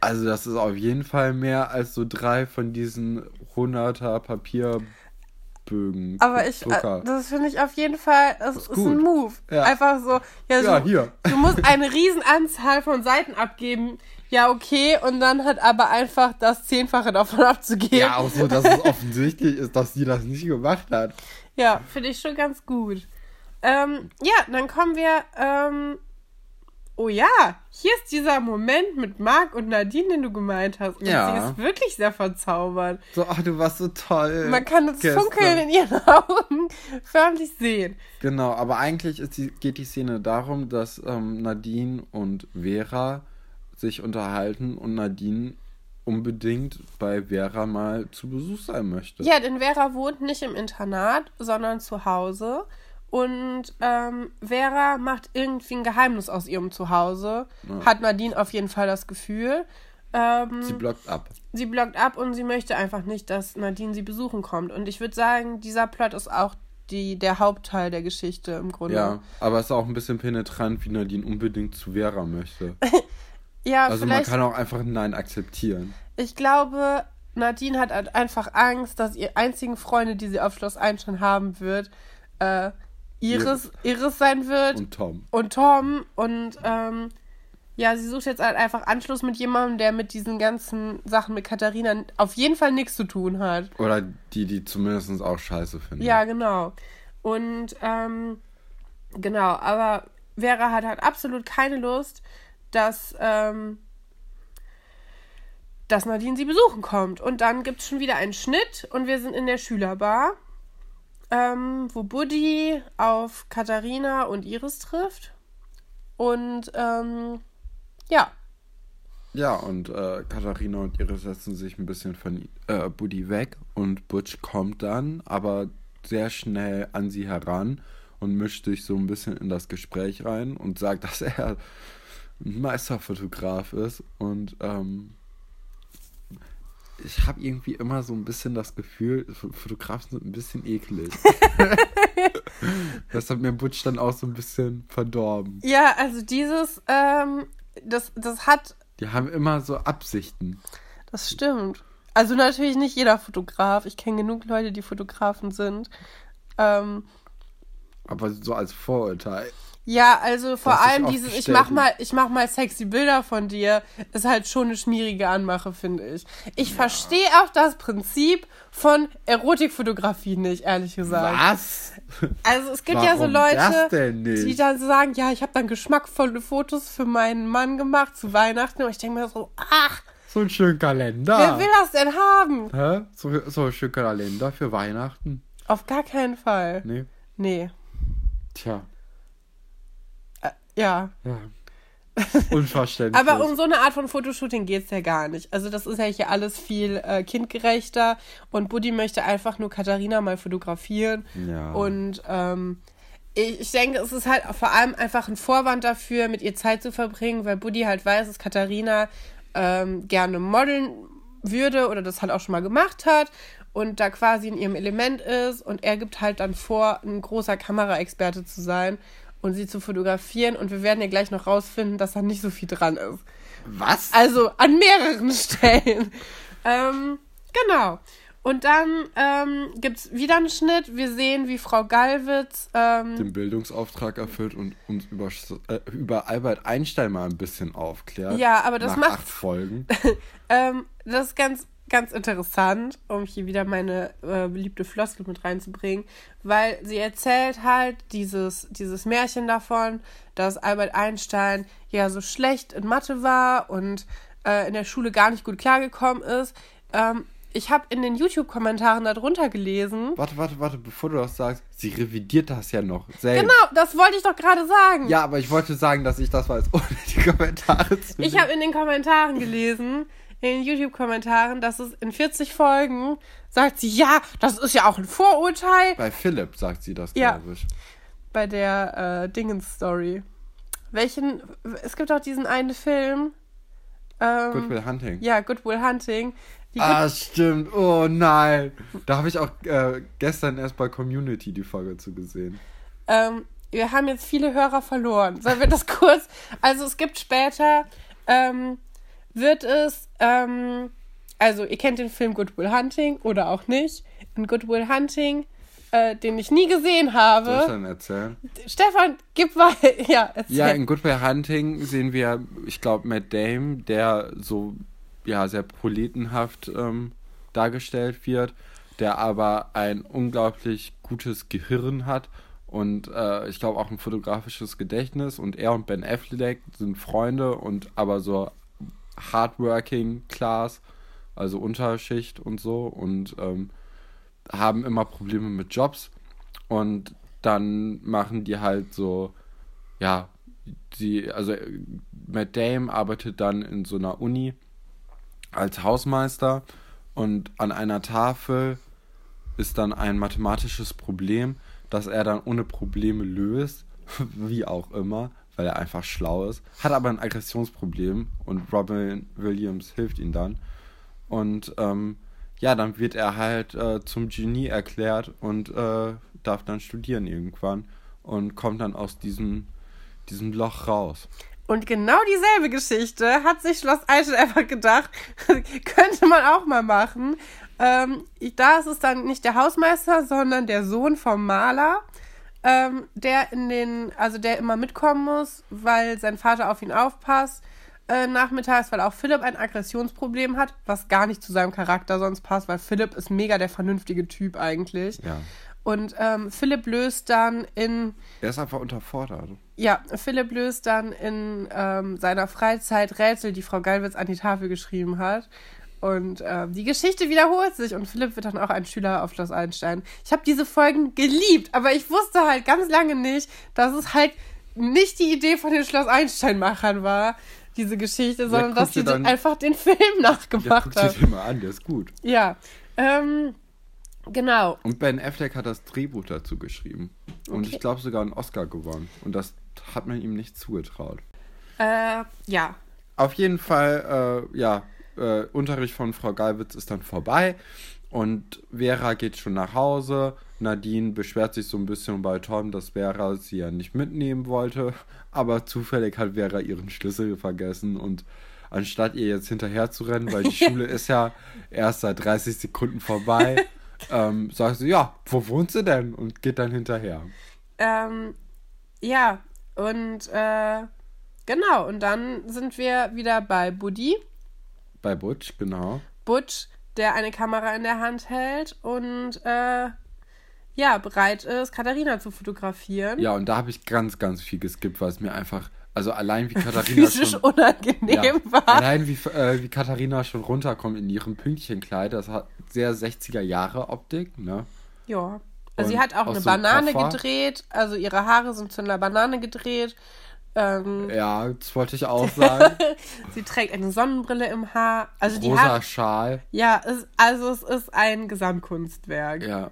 also das ist auf jeden Fall mehr als so drei von diesen 100er Papierbögen. Aber ich, Drucker. äh, das finde ich auf jeden Fall, das ist ist, ein. Move. Ja. Einfach so, ja, Ja, hier. du musst eine Riesenanzahl von Seiten abgeben. Ja, okay, und dann hat aber einfach das Zehnfache davon [LAUGHS] abzugeben. ja, auch so, dass es offensichtlich ist, dass sie das nicht gemacht hat. Ja, finde ich schon ganz gut. Ähm, ja, dann kommen wir. Ähm, oh ja, hier ist dieser Moment mit Marc und Nadine, den du gemeint hast. Und Ja. sie ist wirklich sehr verzaubert. So, ach, du warst so toll. Man kann das gestern. Funkeln in ihren [LAUGHS] Augen förmlich sehen. Genau, aber eigentlich die, geht die Szene darum, dass ähm, Nadine und Vera sich unterhalten und Nadine unbedingt bei Vera mal zu Besuch sein möchte. Ja, denn Vera wohnt nicht im Internat, sondern zu Hause. Und ähm, Vera macht irgendwie ein Geheimnis aus ihrem Zuhause. Hat Nadine auf jeden Fall das Gefühl. Ähm, Sie blockt ab. sie blockt ab und sie möchte einfach nicht, dass Nadine sie besuchen kommt. Und ich würde sagen, dieser Plot ist auch die, der Hauptteil der Geschichte im Grunde. Ja, aber es ist auch ein bisschen penetrant, wie Nadine unbedingt zu Vera möchte. [LAUGHS] ja Also man kann auch einfach ein Nein akzeptieren. Ich glaube, Nadine hat halt einfach Angst, dass ihr einzigen Freunde, die sie auf Schloss Einstein haben wird, äh, Iris, Iris sein wird Und Tom. und Tom. Und ähm, ja, sie sucht jetzt halt einfach Anschluss mit jemandem, der mit diesen ganzen Sachen mit Katharina auf jeden Fall nichts zu tun hat. Oder die, die zumindest auch scheiße finden. Ja, genau. Und ähm, genau, aber Vera hat halt absolut keine Lust, dass, ähm, dass Nadine sie besuchen kommt. Und dann gibt es schon wieder einen Schnitt und wir sind in der Schülerbar, ähm, wo Buddy auf Katharina und Iris trifft. Und ähm, ja, Ja, und äh, Katharina und Iris setzen sich ein bisschen von äh, Buddy weg und Butch kommt dann, aber sehr schnell an sie heran und mischt sich so ein bisschen in das Gespräch rein und sagt, [LAUGHS] dass er ein Meisterfotograf ist und ähm, ich habe irgendwie immer so ein bisschen das Gefühl, Fotografen sind ein bisschen eklig. [LAUGHS] das hat mir Butch dann auch so ein bisschen verdorben. ja, also dieses, ähm, das, das hat Die haben immer so Absichten. Das stimmt. Also natürlich nicht jeder Fotograf. Ich kenne genug Leute, die Fotografen sind. Ähm, Aber so als Vorurteil. Ja, also vor allem dieses, ich mach mal, ich mach mal sexy Bilder von dir, ist halt schon eine schmierige Anmache, finde ich. Ich verstehe auch das Prinzip von Erotikfotografie nicht, ehrlich gesagt. Was? Also es gibt ja so Leute, die dann so sagen, ja, ich habe dann geschmackvolle Fotos für meinen Mann gemacht zu Weihnachten. Und ich denke mir so, ach, So ein schöner Kalender. wer will das denn haben? Hä? So, so ein schöner Kalender für Weihnachten? Auf gar keinen Fall. Nee. Nee. Tja. Ja. Ja. [LAUGHS] Unverständlich. Aber um so eine Art von Fotoshooting geht's ja gar nicht. Also das ist ja hier alles viel äh, kindgerechter und Buddy möchte einfach nur Katharina mal fotografieren. Ja. Und ähm, ich, ich denke, es ist halt vor allem einfach ein Vorwand dafür, mit ihr Zeit zu verbringen, weil Buddy halt weiß, dass Katharina ähm, gerne modeln würde oder das halt auch schon mal gemacht hat und da quasi in ihrem Element ist und er gibt halt dann vor, ein großer Kameraexperte zu sein und sie zu fotografieren. Und wir werden ja gleich noch rausfinden, dass da nicht so viel dran ist. Was? Also an mehreren [LAUGHS] Stellen. ähm, genau. Und dann ähm, gibt es wieder einen Schnitt. Wir sehen, wie Frau Gallwitz. Ähm, den Bildungsauftrag erfüllt und uns über, äh, über Albert Einstein mal ein bisschen aufklärt. Ja, aber das nach macht. acht Folgen. [LAUGHS] ähm, das ist ganz, ganz interessant, um hier wieder meine äh, beliebte Floskel mit reinzubringen, weil sie erzählt halt dieses, dieses Märchen davon, dass Albert Einstein ja so schlecht in Mathe war und äh, in der Schule gar nicht gut klargekommen ist. Ähm, ich habe in den YouTube-Kommentaren darunter gelesen. Warte, warte, warte, bevor du das sagst, sie revidiert das ja noch selbst. Genau, das wollte ich doch gerade sagen. Ja, aber ich wollte sagen, dass ich das weiß, [LAUGHS] ohne die Kommentare zu Ich habe in den Kommentaren gelesen, in den YouTube-Kommentaren, dass es in 40 Folgen sagt sie, ja, das ist ja auch ein Vorurteil. Bei Philipp sagt sie das, Ja. glaube ich. Bei der äh, Dingens-Story. Welchen, es gibt auch diesen einen Film. Ähm, Good Will Hunting. Ja, Good Will Hunting. Die Ah, stimmt. Oh nein. Da habe ich auch äh, gestern erst bei Community die Folge zu gesehen. Ähm, wir haben jetzt viele Hörer verloren. Sollen wir das [LAUGHS] kurz? Also es gibt später, ähm, wird es, ähm, also ihr kennt den Film Good Will Hunting oder auch nicht. In Good Will Hunting, äh, den ich nie gesehen Soll ich habe. dann erzählen? Stefan, gib mal, [LAUGHS] ja, erzähl. Ja, in Good Will Hunting sehen wir, ich glaube, Matt Dame, der so ja sehr proletenhaft ähm, dargestellt wird, der aber ein unglaublich gutes Gehirn hat und äh, ich glaube auch ein fotografisches Gedächtnis und er und Ben Affleck sind Freunde und aber so hardworking Class, also Unterschicht und so und ähm, haben immer Probleme mit Jobs. Und dann machen die halt so ja, die, also Matt Dame arbeitet dann in so einer Uni als Hausmeister und an einer Tafel ist dann ein mathematisches Problem, das er dann ohne Probleme löst, [LAUGHS] wie auch immer, weil er einfach schlau ist, hat aber ein Aggressionsproblem und Robin Williams hilft ihm dann. Und ähm, ja, dann wird er halt äh, zum Genie erklärt und äh, darf dann studieren irgendwann und kommt dann aus diesem, diesem Loch raus. Und genau dieselbe Geschichte hat sich Schloss Eichel einfach gedacht, [LAUGHS] könnte man auch mal machen. Ähm, da ist es dann nicht der Hausmeister, sondern der Sohn vom Maler, ähm, der in den, also der immer mitkommen muss, weil sein Vater auf ihn aufpasst äh, nachmittags, weil auch Philipp ein Aggressionsproblem hat, was gar nicht zu seinem Charakter sonst passt, weil Philipp ist mega der vernünftige Typ eigentlich. Ja. Und ähm, Philipp löst dann in Er ist einfach unterfordert. ja, Philipp löst dann in ähm, seiner Freizeit Rätsel, die Frau Geilwitz an die Tafel geschrieben hat. Und ähm, die Geschichte wiederholt sich und Philipp wird dann auch ein Schüler auf Schloss Einstein. Ich habe diese Folgen geliebt, aber ich wusste halt ganz lange nicht, dass es halt nicht die Idee von den Schloss Einstein-Machern war, diese Geschichte, sondern guck dass dir sie dann- einfach den Film Ja, nachgemacht guck dir haben. den mal an, der ist gut. Ja, ähm, genau. Und Ben Affleck hat das Drehbuch dazu geschrieben. Und Okay. ich glaube sogar einen Oscar gewonnen. Und das hat man ihm nicht zugetraut. Äh, ja. Auf jeden Fall, äh, ja, äh, Unterricht von Frau Galwitz ist dann vorbei und Vera geht schon nach Hause. Nadine beschwert sich so ein bisschen bei Tom, dass Vera sie ja nicht mitnehmen wollte, aber zufällig hat Vera ihren Schlüssel vergessen und anstatt ihr jetzt hinterher zu rennen, weil die [LAUGHS] Schule ist ja erst seit 30 Sekunden vorbei, [LAUGHS] ähm, sagt sie, ja, wo wohnt sie denn? Und geht dann hinterher. Ähm, ja, und äh, genau, und dann sind wir wieder bei Buddy, Bei Butch, genau. Butch, der eine Kamera in der Hand hält und äh, ja, bereit ist, Katharina zu fotografieren. Ja, und da habe ich ganz, ganz viel geskippt, weil es mir einfach, also allein wie [LAUGHS] Katharina Physisch schon, unangenehm ja, war. allein wie, äh, wie Katharina schon runterkommt in ihrem Pünktchenkleid, das hat sehr 60er Jahre Optik, ne? Ja. Also sie hat auch eine so Banane Koffer. gedreht, also ihre Haare sind zu einer Banane gedreht. Ähm, Ja, das wollte ich auch sagen. [LAUGHS] sie trägt eine Sonnenbrille im Haar. Also die Rosa Haare. Schal. Ja, es, also es ist ein Gesamtkunstwerk. Ja.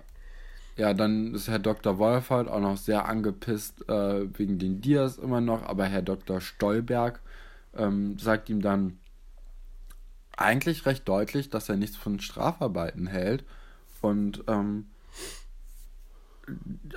Ja, dann ist Herr Dr. Wolfert auch noch sehr angepisst äh, wegen den Dias immer noch, aber Herr Dr. Stolberg ähm, sagt ihm dann eigentlich recht deutlich, dass er nichts von Strafarbeiten hält. Und ähm,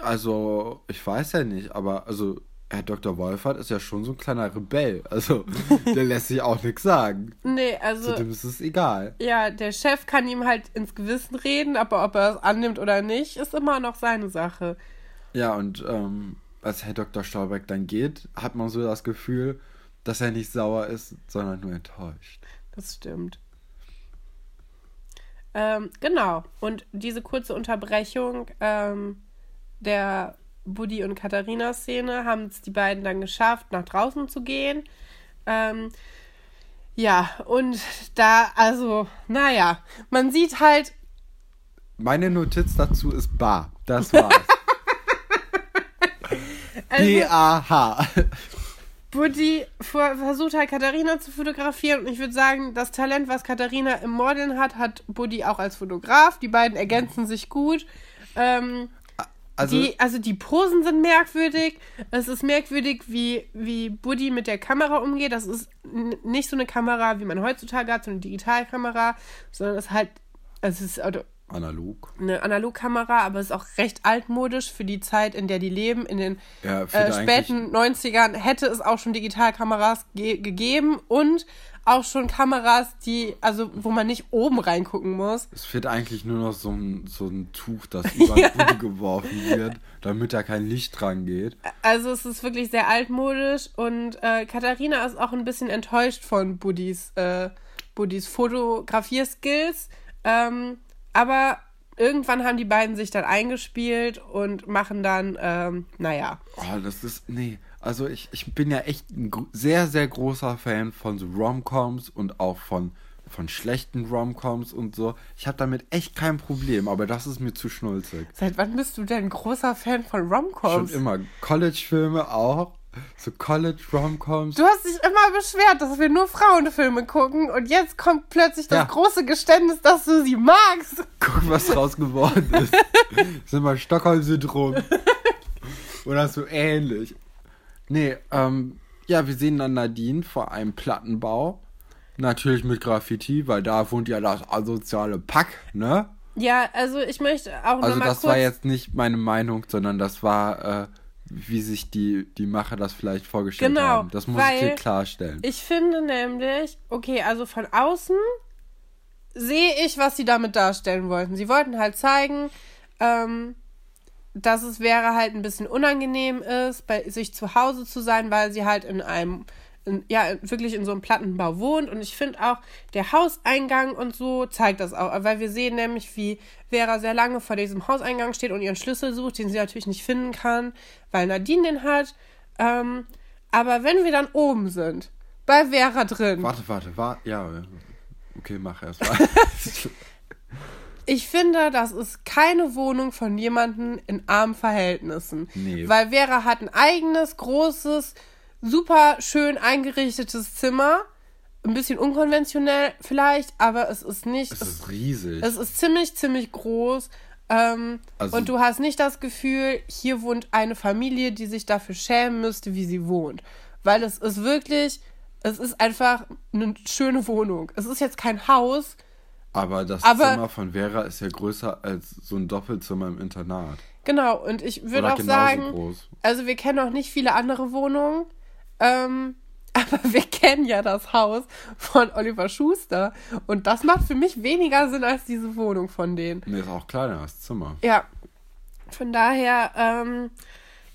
also, ich weiß ja nicht, aber also Herr Dr. Wolfert ist ja schon so ein kleiner Rebell. Also, [LAUGHS] der lässt sich auch nichts sagen. Nee, also. Dem ist es egal. Ja, der Chef kann ihm halt ins Gewissen reden, aber ob er es annimmt oder nicht, ist immer noch seine Sache. Ja, und ähm, als Herr Dr. Staubeck dann geht, hat man so das Gefühl, dass er nicht sauer ist, sondern nur enttäuscht. Das stimmt. Ähm, genau. Und diese kurze Unterbrechung ähm, der Buddy und Katharina-Szene haben es die beiden dann geschafft, nach draußen zu gehen. Ähm, ja, und da, also, naja, man sieht halt. Meine Notiz dazu ist Bar. Das war's. [LAUGHS] Also, B-A-H. Buddy versucht halt Katharina zu fotografieren und ich würde sagen, das Talent, was Katharina im Modeln hat, hat Buddy auch als Fotograf. Die beiden ergänzen sich gut. Ähm, also, die, also die Posen sind merkwürdig. Es ist merkwürdig, wie, wie Buddy mit der Kamera umgeht. Das ist nicht so eine Kamera, wie man heutzutage hat, so eine Digitalkamera, sondern es ist halt, es ist analog. Eine Analogkamera, aber es ist auch recht altmodisch für die Zeit, in der die leben. In den ja, äh, späten 90ern hätte es auch schon Digitalkameras ge gegeben und auch schon Kameras, die, also wo man nicht oben reingucken muss. Es fehlt eigentlich nur noch so ein, so ein Tuch, das [LAUGHS] über den geworfen wird, damit da kein Licht dran geht. Also es ist wirklich sehr altmodisch und äh, Katharina ist auch ein bisschen enttäuscht von Buddys, äh, Buddys Fotografierskills. Ähm, aber irgendwann haben die beiden sich dann eingespielt und machen dann, ähm, naja. Oh, das ist, nee. Also ich, ich bin ja echt ein sehr, sehr großer Fan von so Romcoms und auch von, von schlechten Romcoms und so. Ich habe damit echt kein Problem, aber das ist mir zu schnulzig. Seit wann bist du denn großer Fan von Romcoms? Schon immer. College-Filme auch so College-Romcoms. Du hast dich immer beschwert, dass wir nur Frauenfilme gucken und jetzt kommt plötzlich das ja. große Geständnis, dass du sie magst. Guck, was draus geworden ist. das ist immer Stockholm-Syndrom. [LAUGHS] Oder so ähnlich. Nee, ähm, ja, wir sehen dann Nadine vor einem Plattenbau. Natürlich mit Graffiti, weil da wohnt ja das asoziale Pack, ne? Ja, also ich möchte auch Also das war jetzt nicht meine Meinung, sondern das war äh, wie sich die, die Macher das vielleicht vorgestellt genau, haben. Das muss ich dir klarstellen. Ich finde nämlich, okay, also von außen sehe ich, was sie damit darstellen wollten. Sie wollten halt zeigen, ähm, dass es wäre halt ein bisschen unangenehm ist, bei sich zu Hause zu sein, weil sie halt in einem in, ja, wirklich in so einem Plattenbau wohnt. Und ich finde auch, der Hauseingang und so zeigt das auch. Weil wir sehen nämlich, wie Vera sehr lange vor diesem Hauseingang steht und ihren Schlüssel sucht, den sie natürlich nicht finden kann, weil Nadine den hat. Ähm, aber wenn wir dann oben sind, bei Vera drin. Warte, warte, warte. Ja, okay, mach erst mal. [LAUGHS] Ich finde, das ist keine Wohnung von jemandem in armen Verhältnissen. Nee. Weil Vera hat ein eigenes, großes, super schön eingerichtetes Zimmer. Ein bisschen unkonventionell vielleicht, aber es ist nicht. Es ist riesig. Es ist ziemlich, ziemlich groß. Ähm, also, und du hast nicht das Gefühl, hier wohnt eine Familie, die sich dafür schämen müsste, wie sie wohnt. Weil es ist wirklich, es ist einfach eine schöne Wohnung. Es ist jetzt kein Haus. Aber das aber, Zimmer von Vera ist ja größer als so ein Doppelzimmer im Internat. Genau, und ich würde auch sagen, groß. also wir kennen auch nicht viele andere Wohnungen. Ähm, [LAUGHS] aber wir kennen ja das Haus von Oliver Schuster. Und das macht für mich weniger Sinn als diese Wohnung von denen. Nee, ist auch kleiner, das Zimmer. Ja. Von daher, ähm,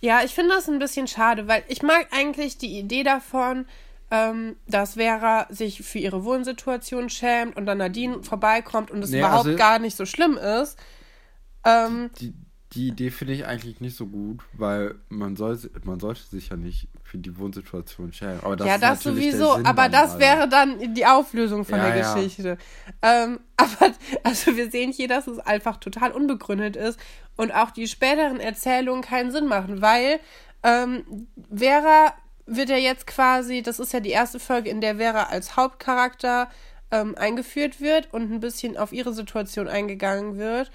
ja, ich finde das ein bisschen schade, weil ich mag eigentlich die Idee davon, ähm, dass Vera sich für ihre Wohnsituation schämt und dann Nadine vorbeikommt und es nee, überhaupt also, gar nicht so schlimm ist. Ähm, die, die Idee finde ich eigentlich nicht so gut, weil man soll man sollte sich ja nicht für die Wohnsituation schämen. Aber das ja, das sowieso, aber das Alter. wäre dann die Auflösung von ja, der ja. Geschichte. Ähm, [LAUGHS] aber also wir sehen hier, dass es einfach total unbegründet ist und auch die späteren Erzählungen keinen Sinn machen, weil ähm, Vera wird ja jetzt quasi, das ist ja die erste Folge, in der Vera als Hauptcharakter ähm, eingeführt wird und ein bisschen auf ihre Situation eingegangen wird.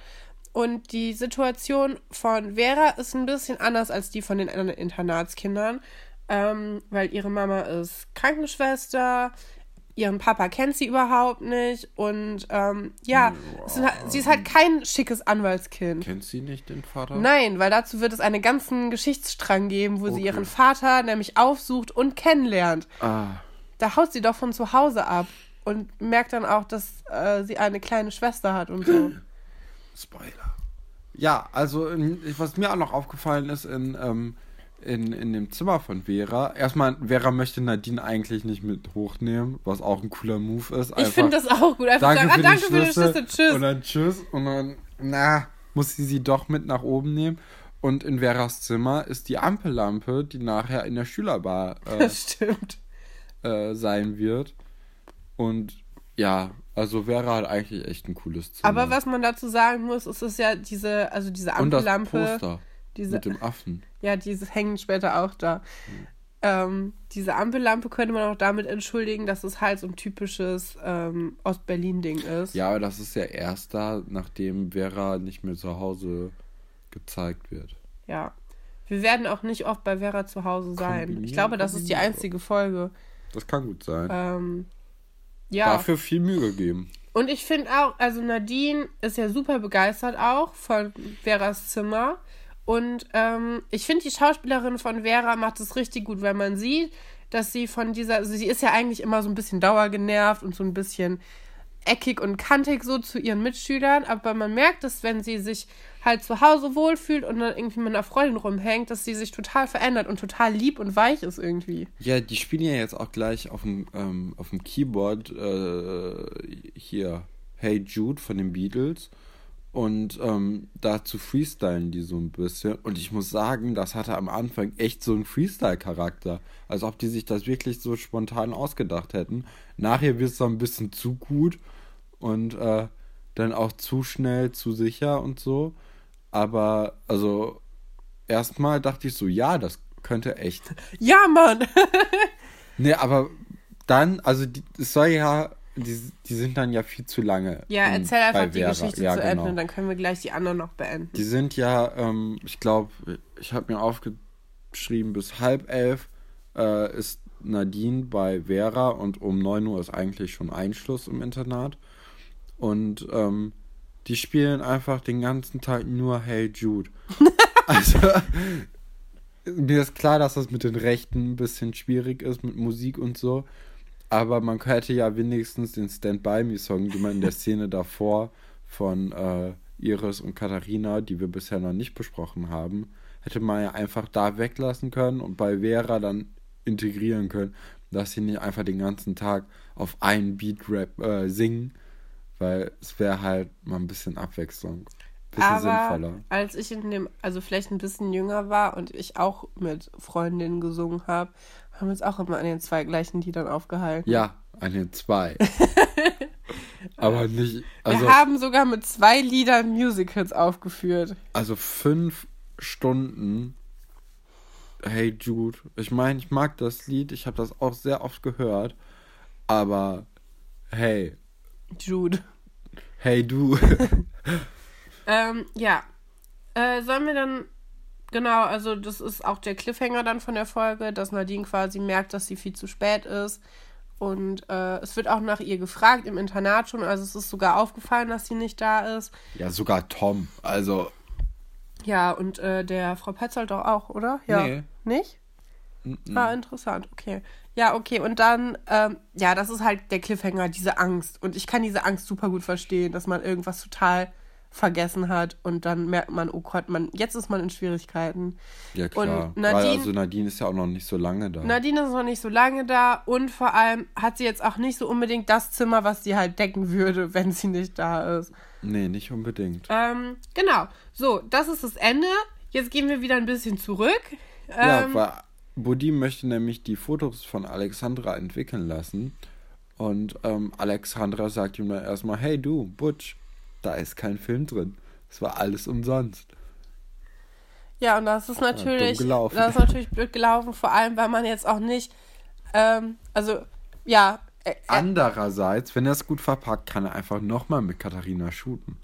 Und die Situation von Vera ist ein bisschen anders als die von den anderen Internatskindern, ähm, weil ihre Mama ist Krankenschwester, ihren Papa kennt sie überhaupt nicht. Und ähm, ja, sind, halt- sie ist halt kein schickes Anwaltskind. Kennt sie nicht den Vater? Nein, weil dazu wird es einen ganzen Geschichtsstrang geben, wo sie Okay. ihren Vater nämlich aufsucht und kennenlernt. Ah, Da haut sie doch von zu Hause ab und merkt dann auch, dass äh, sie eine kleine Schwester hat und so. Spoiler. Ja, also was mir auch noch aufgefallen ist in, ähm, in, in dem Zimmer von Vera. Erstmal, Vera möchte Nadine eigentlich nicht mit hochnehmen, was auch ein cooler Move ist. Ich finde das auch gut. Einfach danke, sagen, ah, für, danke die für den Schlüssel. Schlüssel, tschüss. Und dann tschüss. Und dann, na, muss sie sie doch mit nach oben nehmen. Und in Veras Zimmer ist die Ampellampe, die nachher in der Schülerbar [LAUGHS] äh, äh, sein wird. Und ja, also Vera hat eigentlich echt ein cooles Zimmer. Aber was man dazu sagen muss, ist es ja diese, also diese Und das Ampellampe. Poster Diese, mit dem Affen. ja, dieses hängen später auch da. Ähm, diese Ampellampe könnte man auch damit entschuldigen, dass es halt so ein typisches ähm, Ost-Berlin-Ding ist. Ja, aber das ist ja erst da, nachdem Vera nicht mehr zu Hause gezeigt wird. Ja. Wir werden auch nicht oft bei Vera zu Hause sein. Kombinieren, ich glaube, das ist die einzige Folge. Das kann gut sein. Ähm, ja. Dafür viel Mühe gegeben. Und ich finde auch, also Nadine ist ja super begeistert auch von Veras Zimmer. Und ähm, ich finde, die Schauspielerin von Vera macht es richtig gut, weil man sieht, dass sie von dieser, also sie ist ja eigentlich immer so ein bisschen dauergenervt und so ein bisschen eckig und kantig so zu ihren Mitschülern, aber man merkt, dass wenn sie sich halt zu Hause wohlfühlt und dann irgendwie mit einer Freundin rumhängt, dass sie sich total verändert und total lieb und weich ist irgendwie. Ja, die spielen ja jetzt auch gleich auf dem, ähm, auf dem Keyboard äh, hier Hey Jude von den Beatles. Und ähm, dazu freestylen die so ein bisschen. Und ich muss sagen, das hatte am Anfang echt so einen Freestyle-Charakter. Als ob die sich das wirklich so spontan ausgedacht hätten. Nachher wird es dann ein bisschen zu gut und äh, dann auch zu schnell, zu sicher und so. Aber also erstmal dachte ich so, ja, das könnte echt [LAUGHS] Ja, Mann! [LAUGHS] Nee, aber dann, also die, es soll ja, die, die sind dann ja viel zu lange. Ja, erzähl einfach bei die Vera. Geschichte ja, zu Ende genau. und dann können wir gleich die anderen noch beenden. Die sind ja, ähm, ich glaube, ich habe mir aufgeschrieben, bis halb elf äh, ist Nadine bei Vera und um 9 Uhr ist eigentlich schon Einschluss im Internat. Und ähm, die spielen einfach den ganzen Tag nur Hey Jude. [LAUGHS] also, mir ist klar, dass das mit den Rechten ein bisschen schwierig ist, mit Musik und so. Aber man hätte ja wenigstens den Stand By Me-Song, den man in der Szene davor von äh, Iris und Katharina, die wir bisher noch nicht besprochen haben, hätte man ja einfach da weglassen können und bei Vera dann integrieren können, dass sie nicht einfach den ganzen Tag auf einen Beat Rap äh, singen, weil es wäre halt mal ein bisschen Abwechslung. Bisschen Aber sinnvoller. als ich in dem, also vielleicht ein bisschen jünger war und ich auch mit Freundinnen gesungen habe, haben wir uns auch immer an den zwei gleichen Liedern aufgehalten. Ja, an den zwei. [LAUGHS] Aber nicht, also, wir haben sogar mit zwei Liedern Musicals aufgeführt. also fünf Stunden Hey Jude. Ich meine, ich mag das Lied, ich habe das auch sehr oft gehört, aber hey, Jude. hey du. [LAUGHS] [LAUGHS] Ähm, ja. Äh, sollen wir dann. Genau, also das ist auch der Cliffhanger dann von der Folge, dass Nadine quasi merkt, dass sie viel zu spät ist. Und äh, es wird auch nach ihr gefragt im Internat schon. Also es ist sogar aufgefallen, dass sie nicht da ist. ja, sogar Tom. Also, Ja, und äh, der Frau Petzold doch auch, oder? Ja. Nee. Nicht? mm, Ah, interessant, okay. Ja, okay, und dann, ähm, ja, das ist halt der Cliffhanger, diese Angst. Und ich kann diese Angst super gut verstehen, dass man irgendwas total vergessen hat und dann merkt man, oh Gott, man, jetzt ist man in Schwierigkeiten. ja klar. Und Weil Nadine- also Nadine ist ja auch noch nicht so lange da. Nadine ist noch nicht so lange da und vor allem hat sie jetzt auch nicht so unbedingt das Zimmer, was sie halt decken würde, [LAUGHS] wenn sie nicht da ist. nee, nicht unbedingt. Ähm, genau. So, das ist das Ende. Jetzt gehen wir wieder ein bisschen zurück. Ja, Ähm, weil Budi möchte nämlich die Fotos von Alexandra entwickeln lassen. Und ähm, Alexandra sagt ihm dann erstmal, hey du, Butch, da ist kein Film drin. Es war alles umsonst. Ja, und das ist natürlich, dumm gelaufen. das ist natürlich blöd gelaufen, vor allem, weil man jetzt auch nicht, ähm, also, ja, äh, äh, Andererseits, wenn er es gut verpackt, kann er einfach nochmal mit Katharina shooten.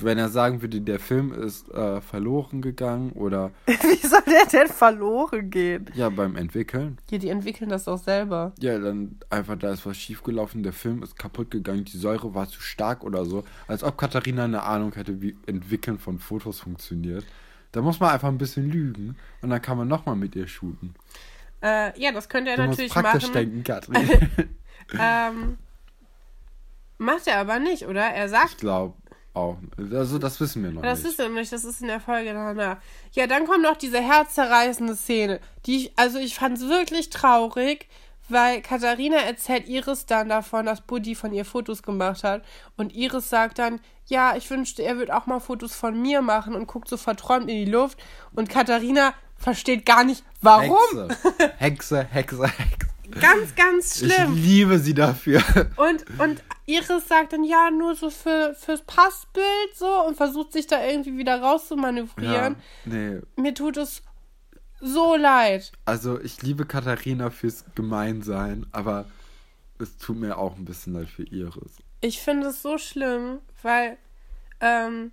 Wenn er sagen würde, der Film ist äh, verloren gegangen oder [LAUGHS] Wie soll der denn verloren gehen? ja beim Entwickeln, Ja, die entwickeln das doch selber. ja dann einfach da ist was schiefgelaufen, der Film ist kaputt gegangen, die Säure war zu stark oder so, als ob Katharina eine Ahnung hätte, wie Entwickeln von Fotos funktioniert. Da muss man einfach ein bisschen lügen und dann kann man nochmal mit ihr shooten. Äh, ja, das könnte er Du musst natürlich praktisch machen. denken, Katrin. [LAUGHS] Ähm, macht er aber nicht, oder? Er sagt ich glaube auch. Also das wissen wir noch Das nicht. ist nämlich, das ist in der Folge danach. Ja, dann kommt noch diese herzzerreißende Szene. Die ich, also ich fand es wirklich traurig, weil Katharina erzählt Iris dann davon, dass Buddy von ihr Fotos gemacht hat. Und Iris sagt dann, ja, ich wünschte, er würde auch mal Fotos von mir machen und guckt so verträumt in die Luft. Und Katharina versteht gar nicht, warum. Hexe. Hexe, Hexe, Hexe. Ganz, ganz Ich schlimm. liebe sie dafür. Und, und Iris sagt dann, ja, nur so für, fürs Passbild so und versucht sich da irgendwie wieder rauszumanövrieren. nee. Mir tut es so leid. Also ich liebe Katharina fürs Gemeinsein, aber es tut mir auch ein bisschen leid für Iris. Ich finde es so schlimm, weil, ähm,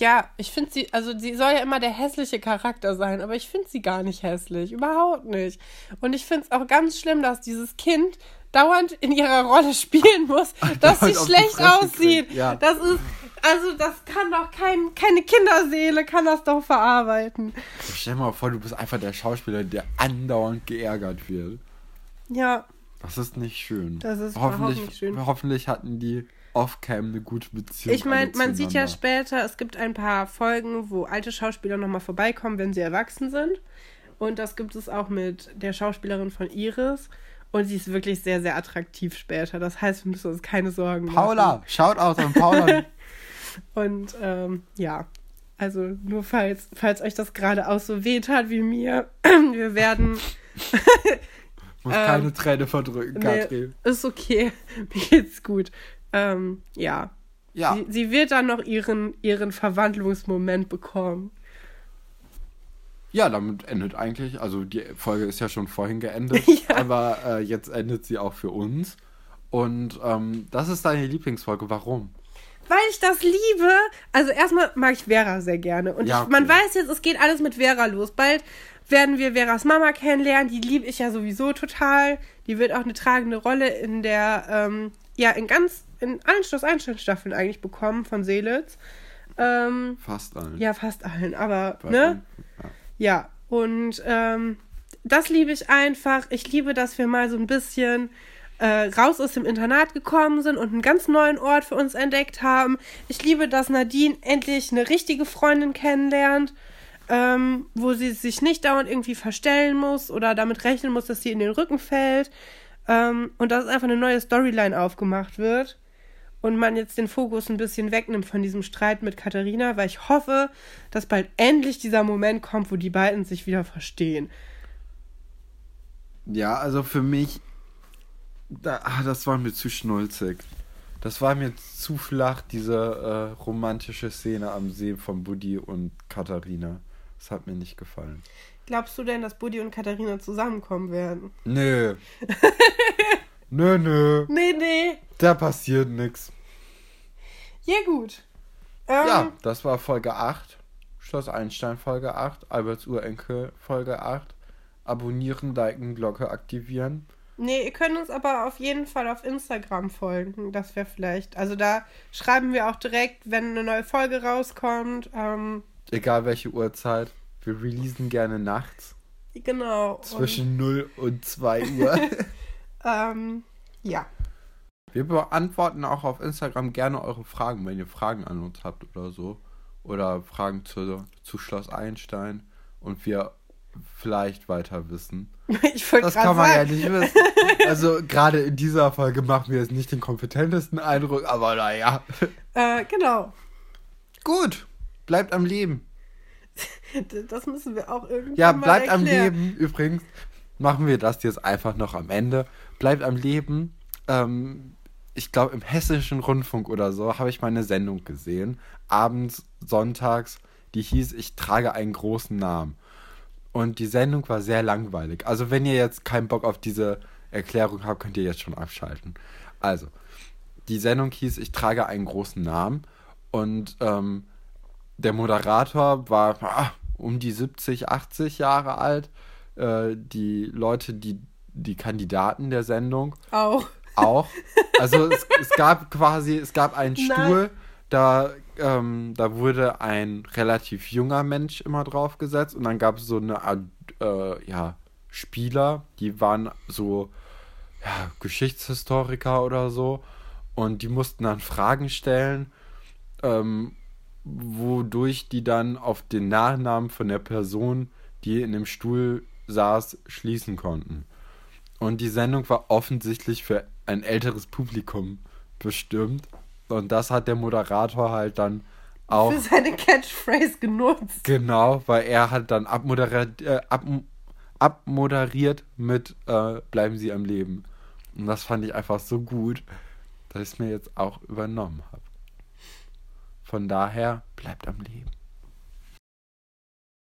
ja, ich finde sie, also sie soll ja immer der hässliche Charakter sein, aber ich finde sie gar nicht hässlich, überhaupt nicht. Und ich finde es auch ganz schlimm, dass dieses Kind dauernd in ihrer Rolle spielen muss, [LAUGHS] dass sie schlecht aussieht. ja. Das ist, also das kann doch kein, keine Kinderseele kann das doch verarbeiten. Stell dir mal vor, du bist einfach der Schauspieler, der andauernd geärgert wird. Ja, Das ist nicht schön. Das ist hoffentlich, nicht schön. Hoffentlich hatten die off-cam eine gute Beziehung. Ich meine, man sieht ja später, es gibt ein paar Folgen, wo alte Schauspieler nochmal vorbeikommen, wenn sie erwachsen sind. Und das gibt es auch mit der Schauspielerin von Iris. Und sie ist wirklich sehr, sehr attraktiv später. Das heißt, wir müssen uns keine Sorgen Paula, schaut aus an Paula. machen. [LAUGHS] Und ähm, ja, also nur falls, falls euch das gerade auch so weh tat wie mir, [CLEARS THROAT] wir werden. [LAUGHS] Muss Ähm, keine Träne verdrücken, Nee, Katrin. ist okay, [LAUGHS] mir geht's gut. Ähm, ja. Ja, Sie, sie wird dann noch ihren, ihren Verwandlungsmoment bekommen. ja, damit endet eigentlich, also die Folge ist ja schon vorhin geendet, [LAUGHS] Ja. aber äh, jetzt endet sie auch für uns. Und ähm, das ist deine Lieblingsfolge. Warum? Weil ich das liebe. Also erstmal mag ich Vera sehr gerne. Und Ja, ich, man okay. weiß jetzt, es geht alles mit Vera los. Bald werden wir Veras Mama kennenlernen. Die liebe ich ja sowieso total. Die wird auch eine tragende Rolle in der, ähm, ja, in ganz, in allen Schloss Einstein-Staffeln eigentlich bekommen von Seelitz. Ähm, Fast allen. ja, fast allen, aber, Bei- ne? Ja. Ja, und ähm, das liebe ich einfach. Ich liebe, dass wir mal so ein bisschen äh, raus aus dem Internat gekommen sind und einen ganz neuen Ort für uns entdeckt haben. Ich liebe, dass Nadine endlich eine richtige Freundin kennenlernt, ähm, wo sie sich nicht dauernd irgendwie verstellen muss oder damit rechnen muss, dass sie in den Rücken fällt. Ähm, und dass einfach eine neue Storyline aufgemacht wird und man jetzt den Fokus ein bisschen wegnimmt von diesem Streit mit Katharina, weil ich hoffe, dass bald endlich dieser Moment kommt, wo die beiden sich wieder verstehen. Ja, also für mich, da, ah, das war mir zu schnulzig. Das war mir zu flach, diese äh, romantische Szene am See von Buddy und Katharina. Das hat mir nicht gefallen. Glaubst du denn, dass Buddy und Katharina zusammenkommen werden? Nö. [LAUGHS] nö, nö. Nee, nee. Da passiert nix. Ja, gut. Ähm, Ja, das war Folge 8. Schloss Einstein Folge 8. Alberts Urenkel Folge 8. Abonnieren, liken, Glocke aktivieren. Nee, ihr könnt uns aber auf jeden Fall auf Instagram folgen. Das wäre vielleicht. Also da schreiben wir auch direkt, wenn eine neue Folge rauskommt. Ähm, Egal welche Uhrzeit. Wir releasen gerne nachts. genau. Zwischen 0 und 2 Uhr. [LAUGHS] Ähm, ja. Wir beantworten auch auf Instagram gerne eure Fragen, wenn ihr Fragen an uns habt oder so. Oder Fragen zu, zu Schloss Einstein und wir vielleicht weiter wissen. [LAUGHS] Ich Das kann man ja sagen. nicht wissen. [LAUGHS] Also gerade in dieser Folge machen wir jetzt nicht den kompetentesten Eindruck, aber naja. Äh, genau. Gut, bleibt am Leben. [LAUGHS] Das müssen wir auch irgendwie Ja, bleibt am. Leben. Übrigens machen wir das jetzt einfach noch am Ende. Bleibt am Leben. Ähm, ich glaube, im hessischen Rundfunk oder so habe ich mal eine Sendung gesehen. Abends, sonntags, die hieß Ich trage einen großen Namen. Und die Sendung war sehr langweilig. Also, wenn ihr jetzt keinen Bock auf diese Erklärung habt, könnt ihr jetzt schon abschalten. Also, die Sendung hieß Ich trage einen großen Namen. Und ähm, der Moderator war ah, um die 70, 80 Jahre alt. Äh, die Leute, die, die Kandidaten der Sendung Auch. auch. Also es, [LAUGHS] es gab quasi, es gab einen Stuhl, da, ähm, da wurde ein relativ junger Mensch immer draufgesetzt und dann gab es so eine Art, äh, ja, Spieler, die waren so, ja, Geschichtshistoriker oder so und die mussten dann Fragen stellen, ähm, wodurch die dann auf den Nachnamen von der Person, die in dem Stuhl saß, schließen konnten. Und die Sendung war offensichtlich für ein älteres Publikum bestimmt. Und das hat der Moderator halt dann auch. Für seine Catchphrase genutzt. Genau, weil er hat dann abmoderiert, äh, ab, abmoderiert mit äh, Bleiben Sie am Leben. Und das fand ich einfach so gut, dass ich es mir jetzt auch übernommen habe. Von daher, bleibt am Leben.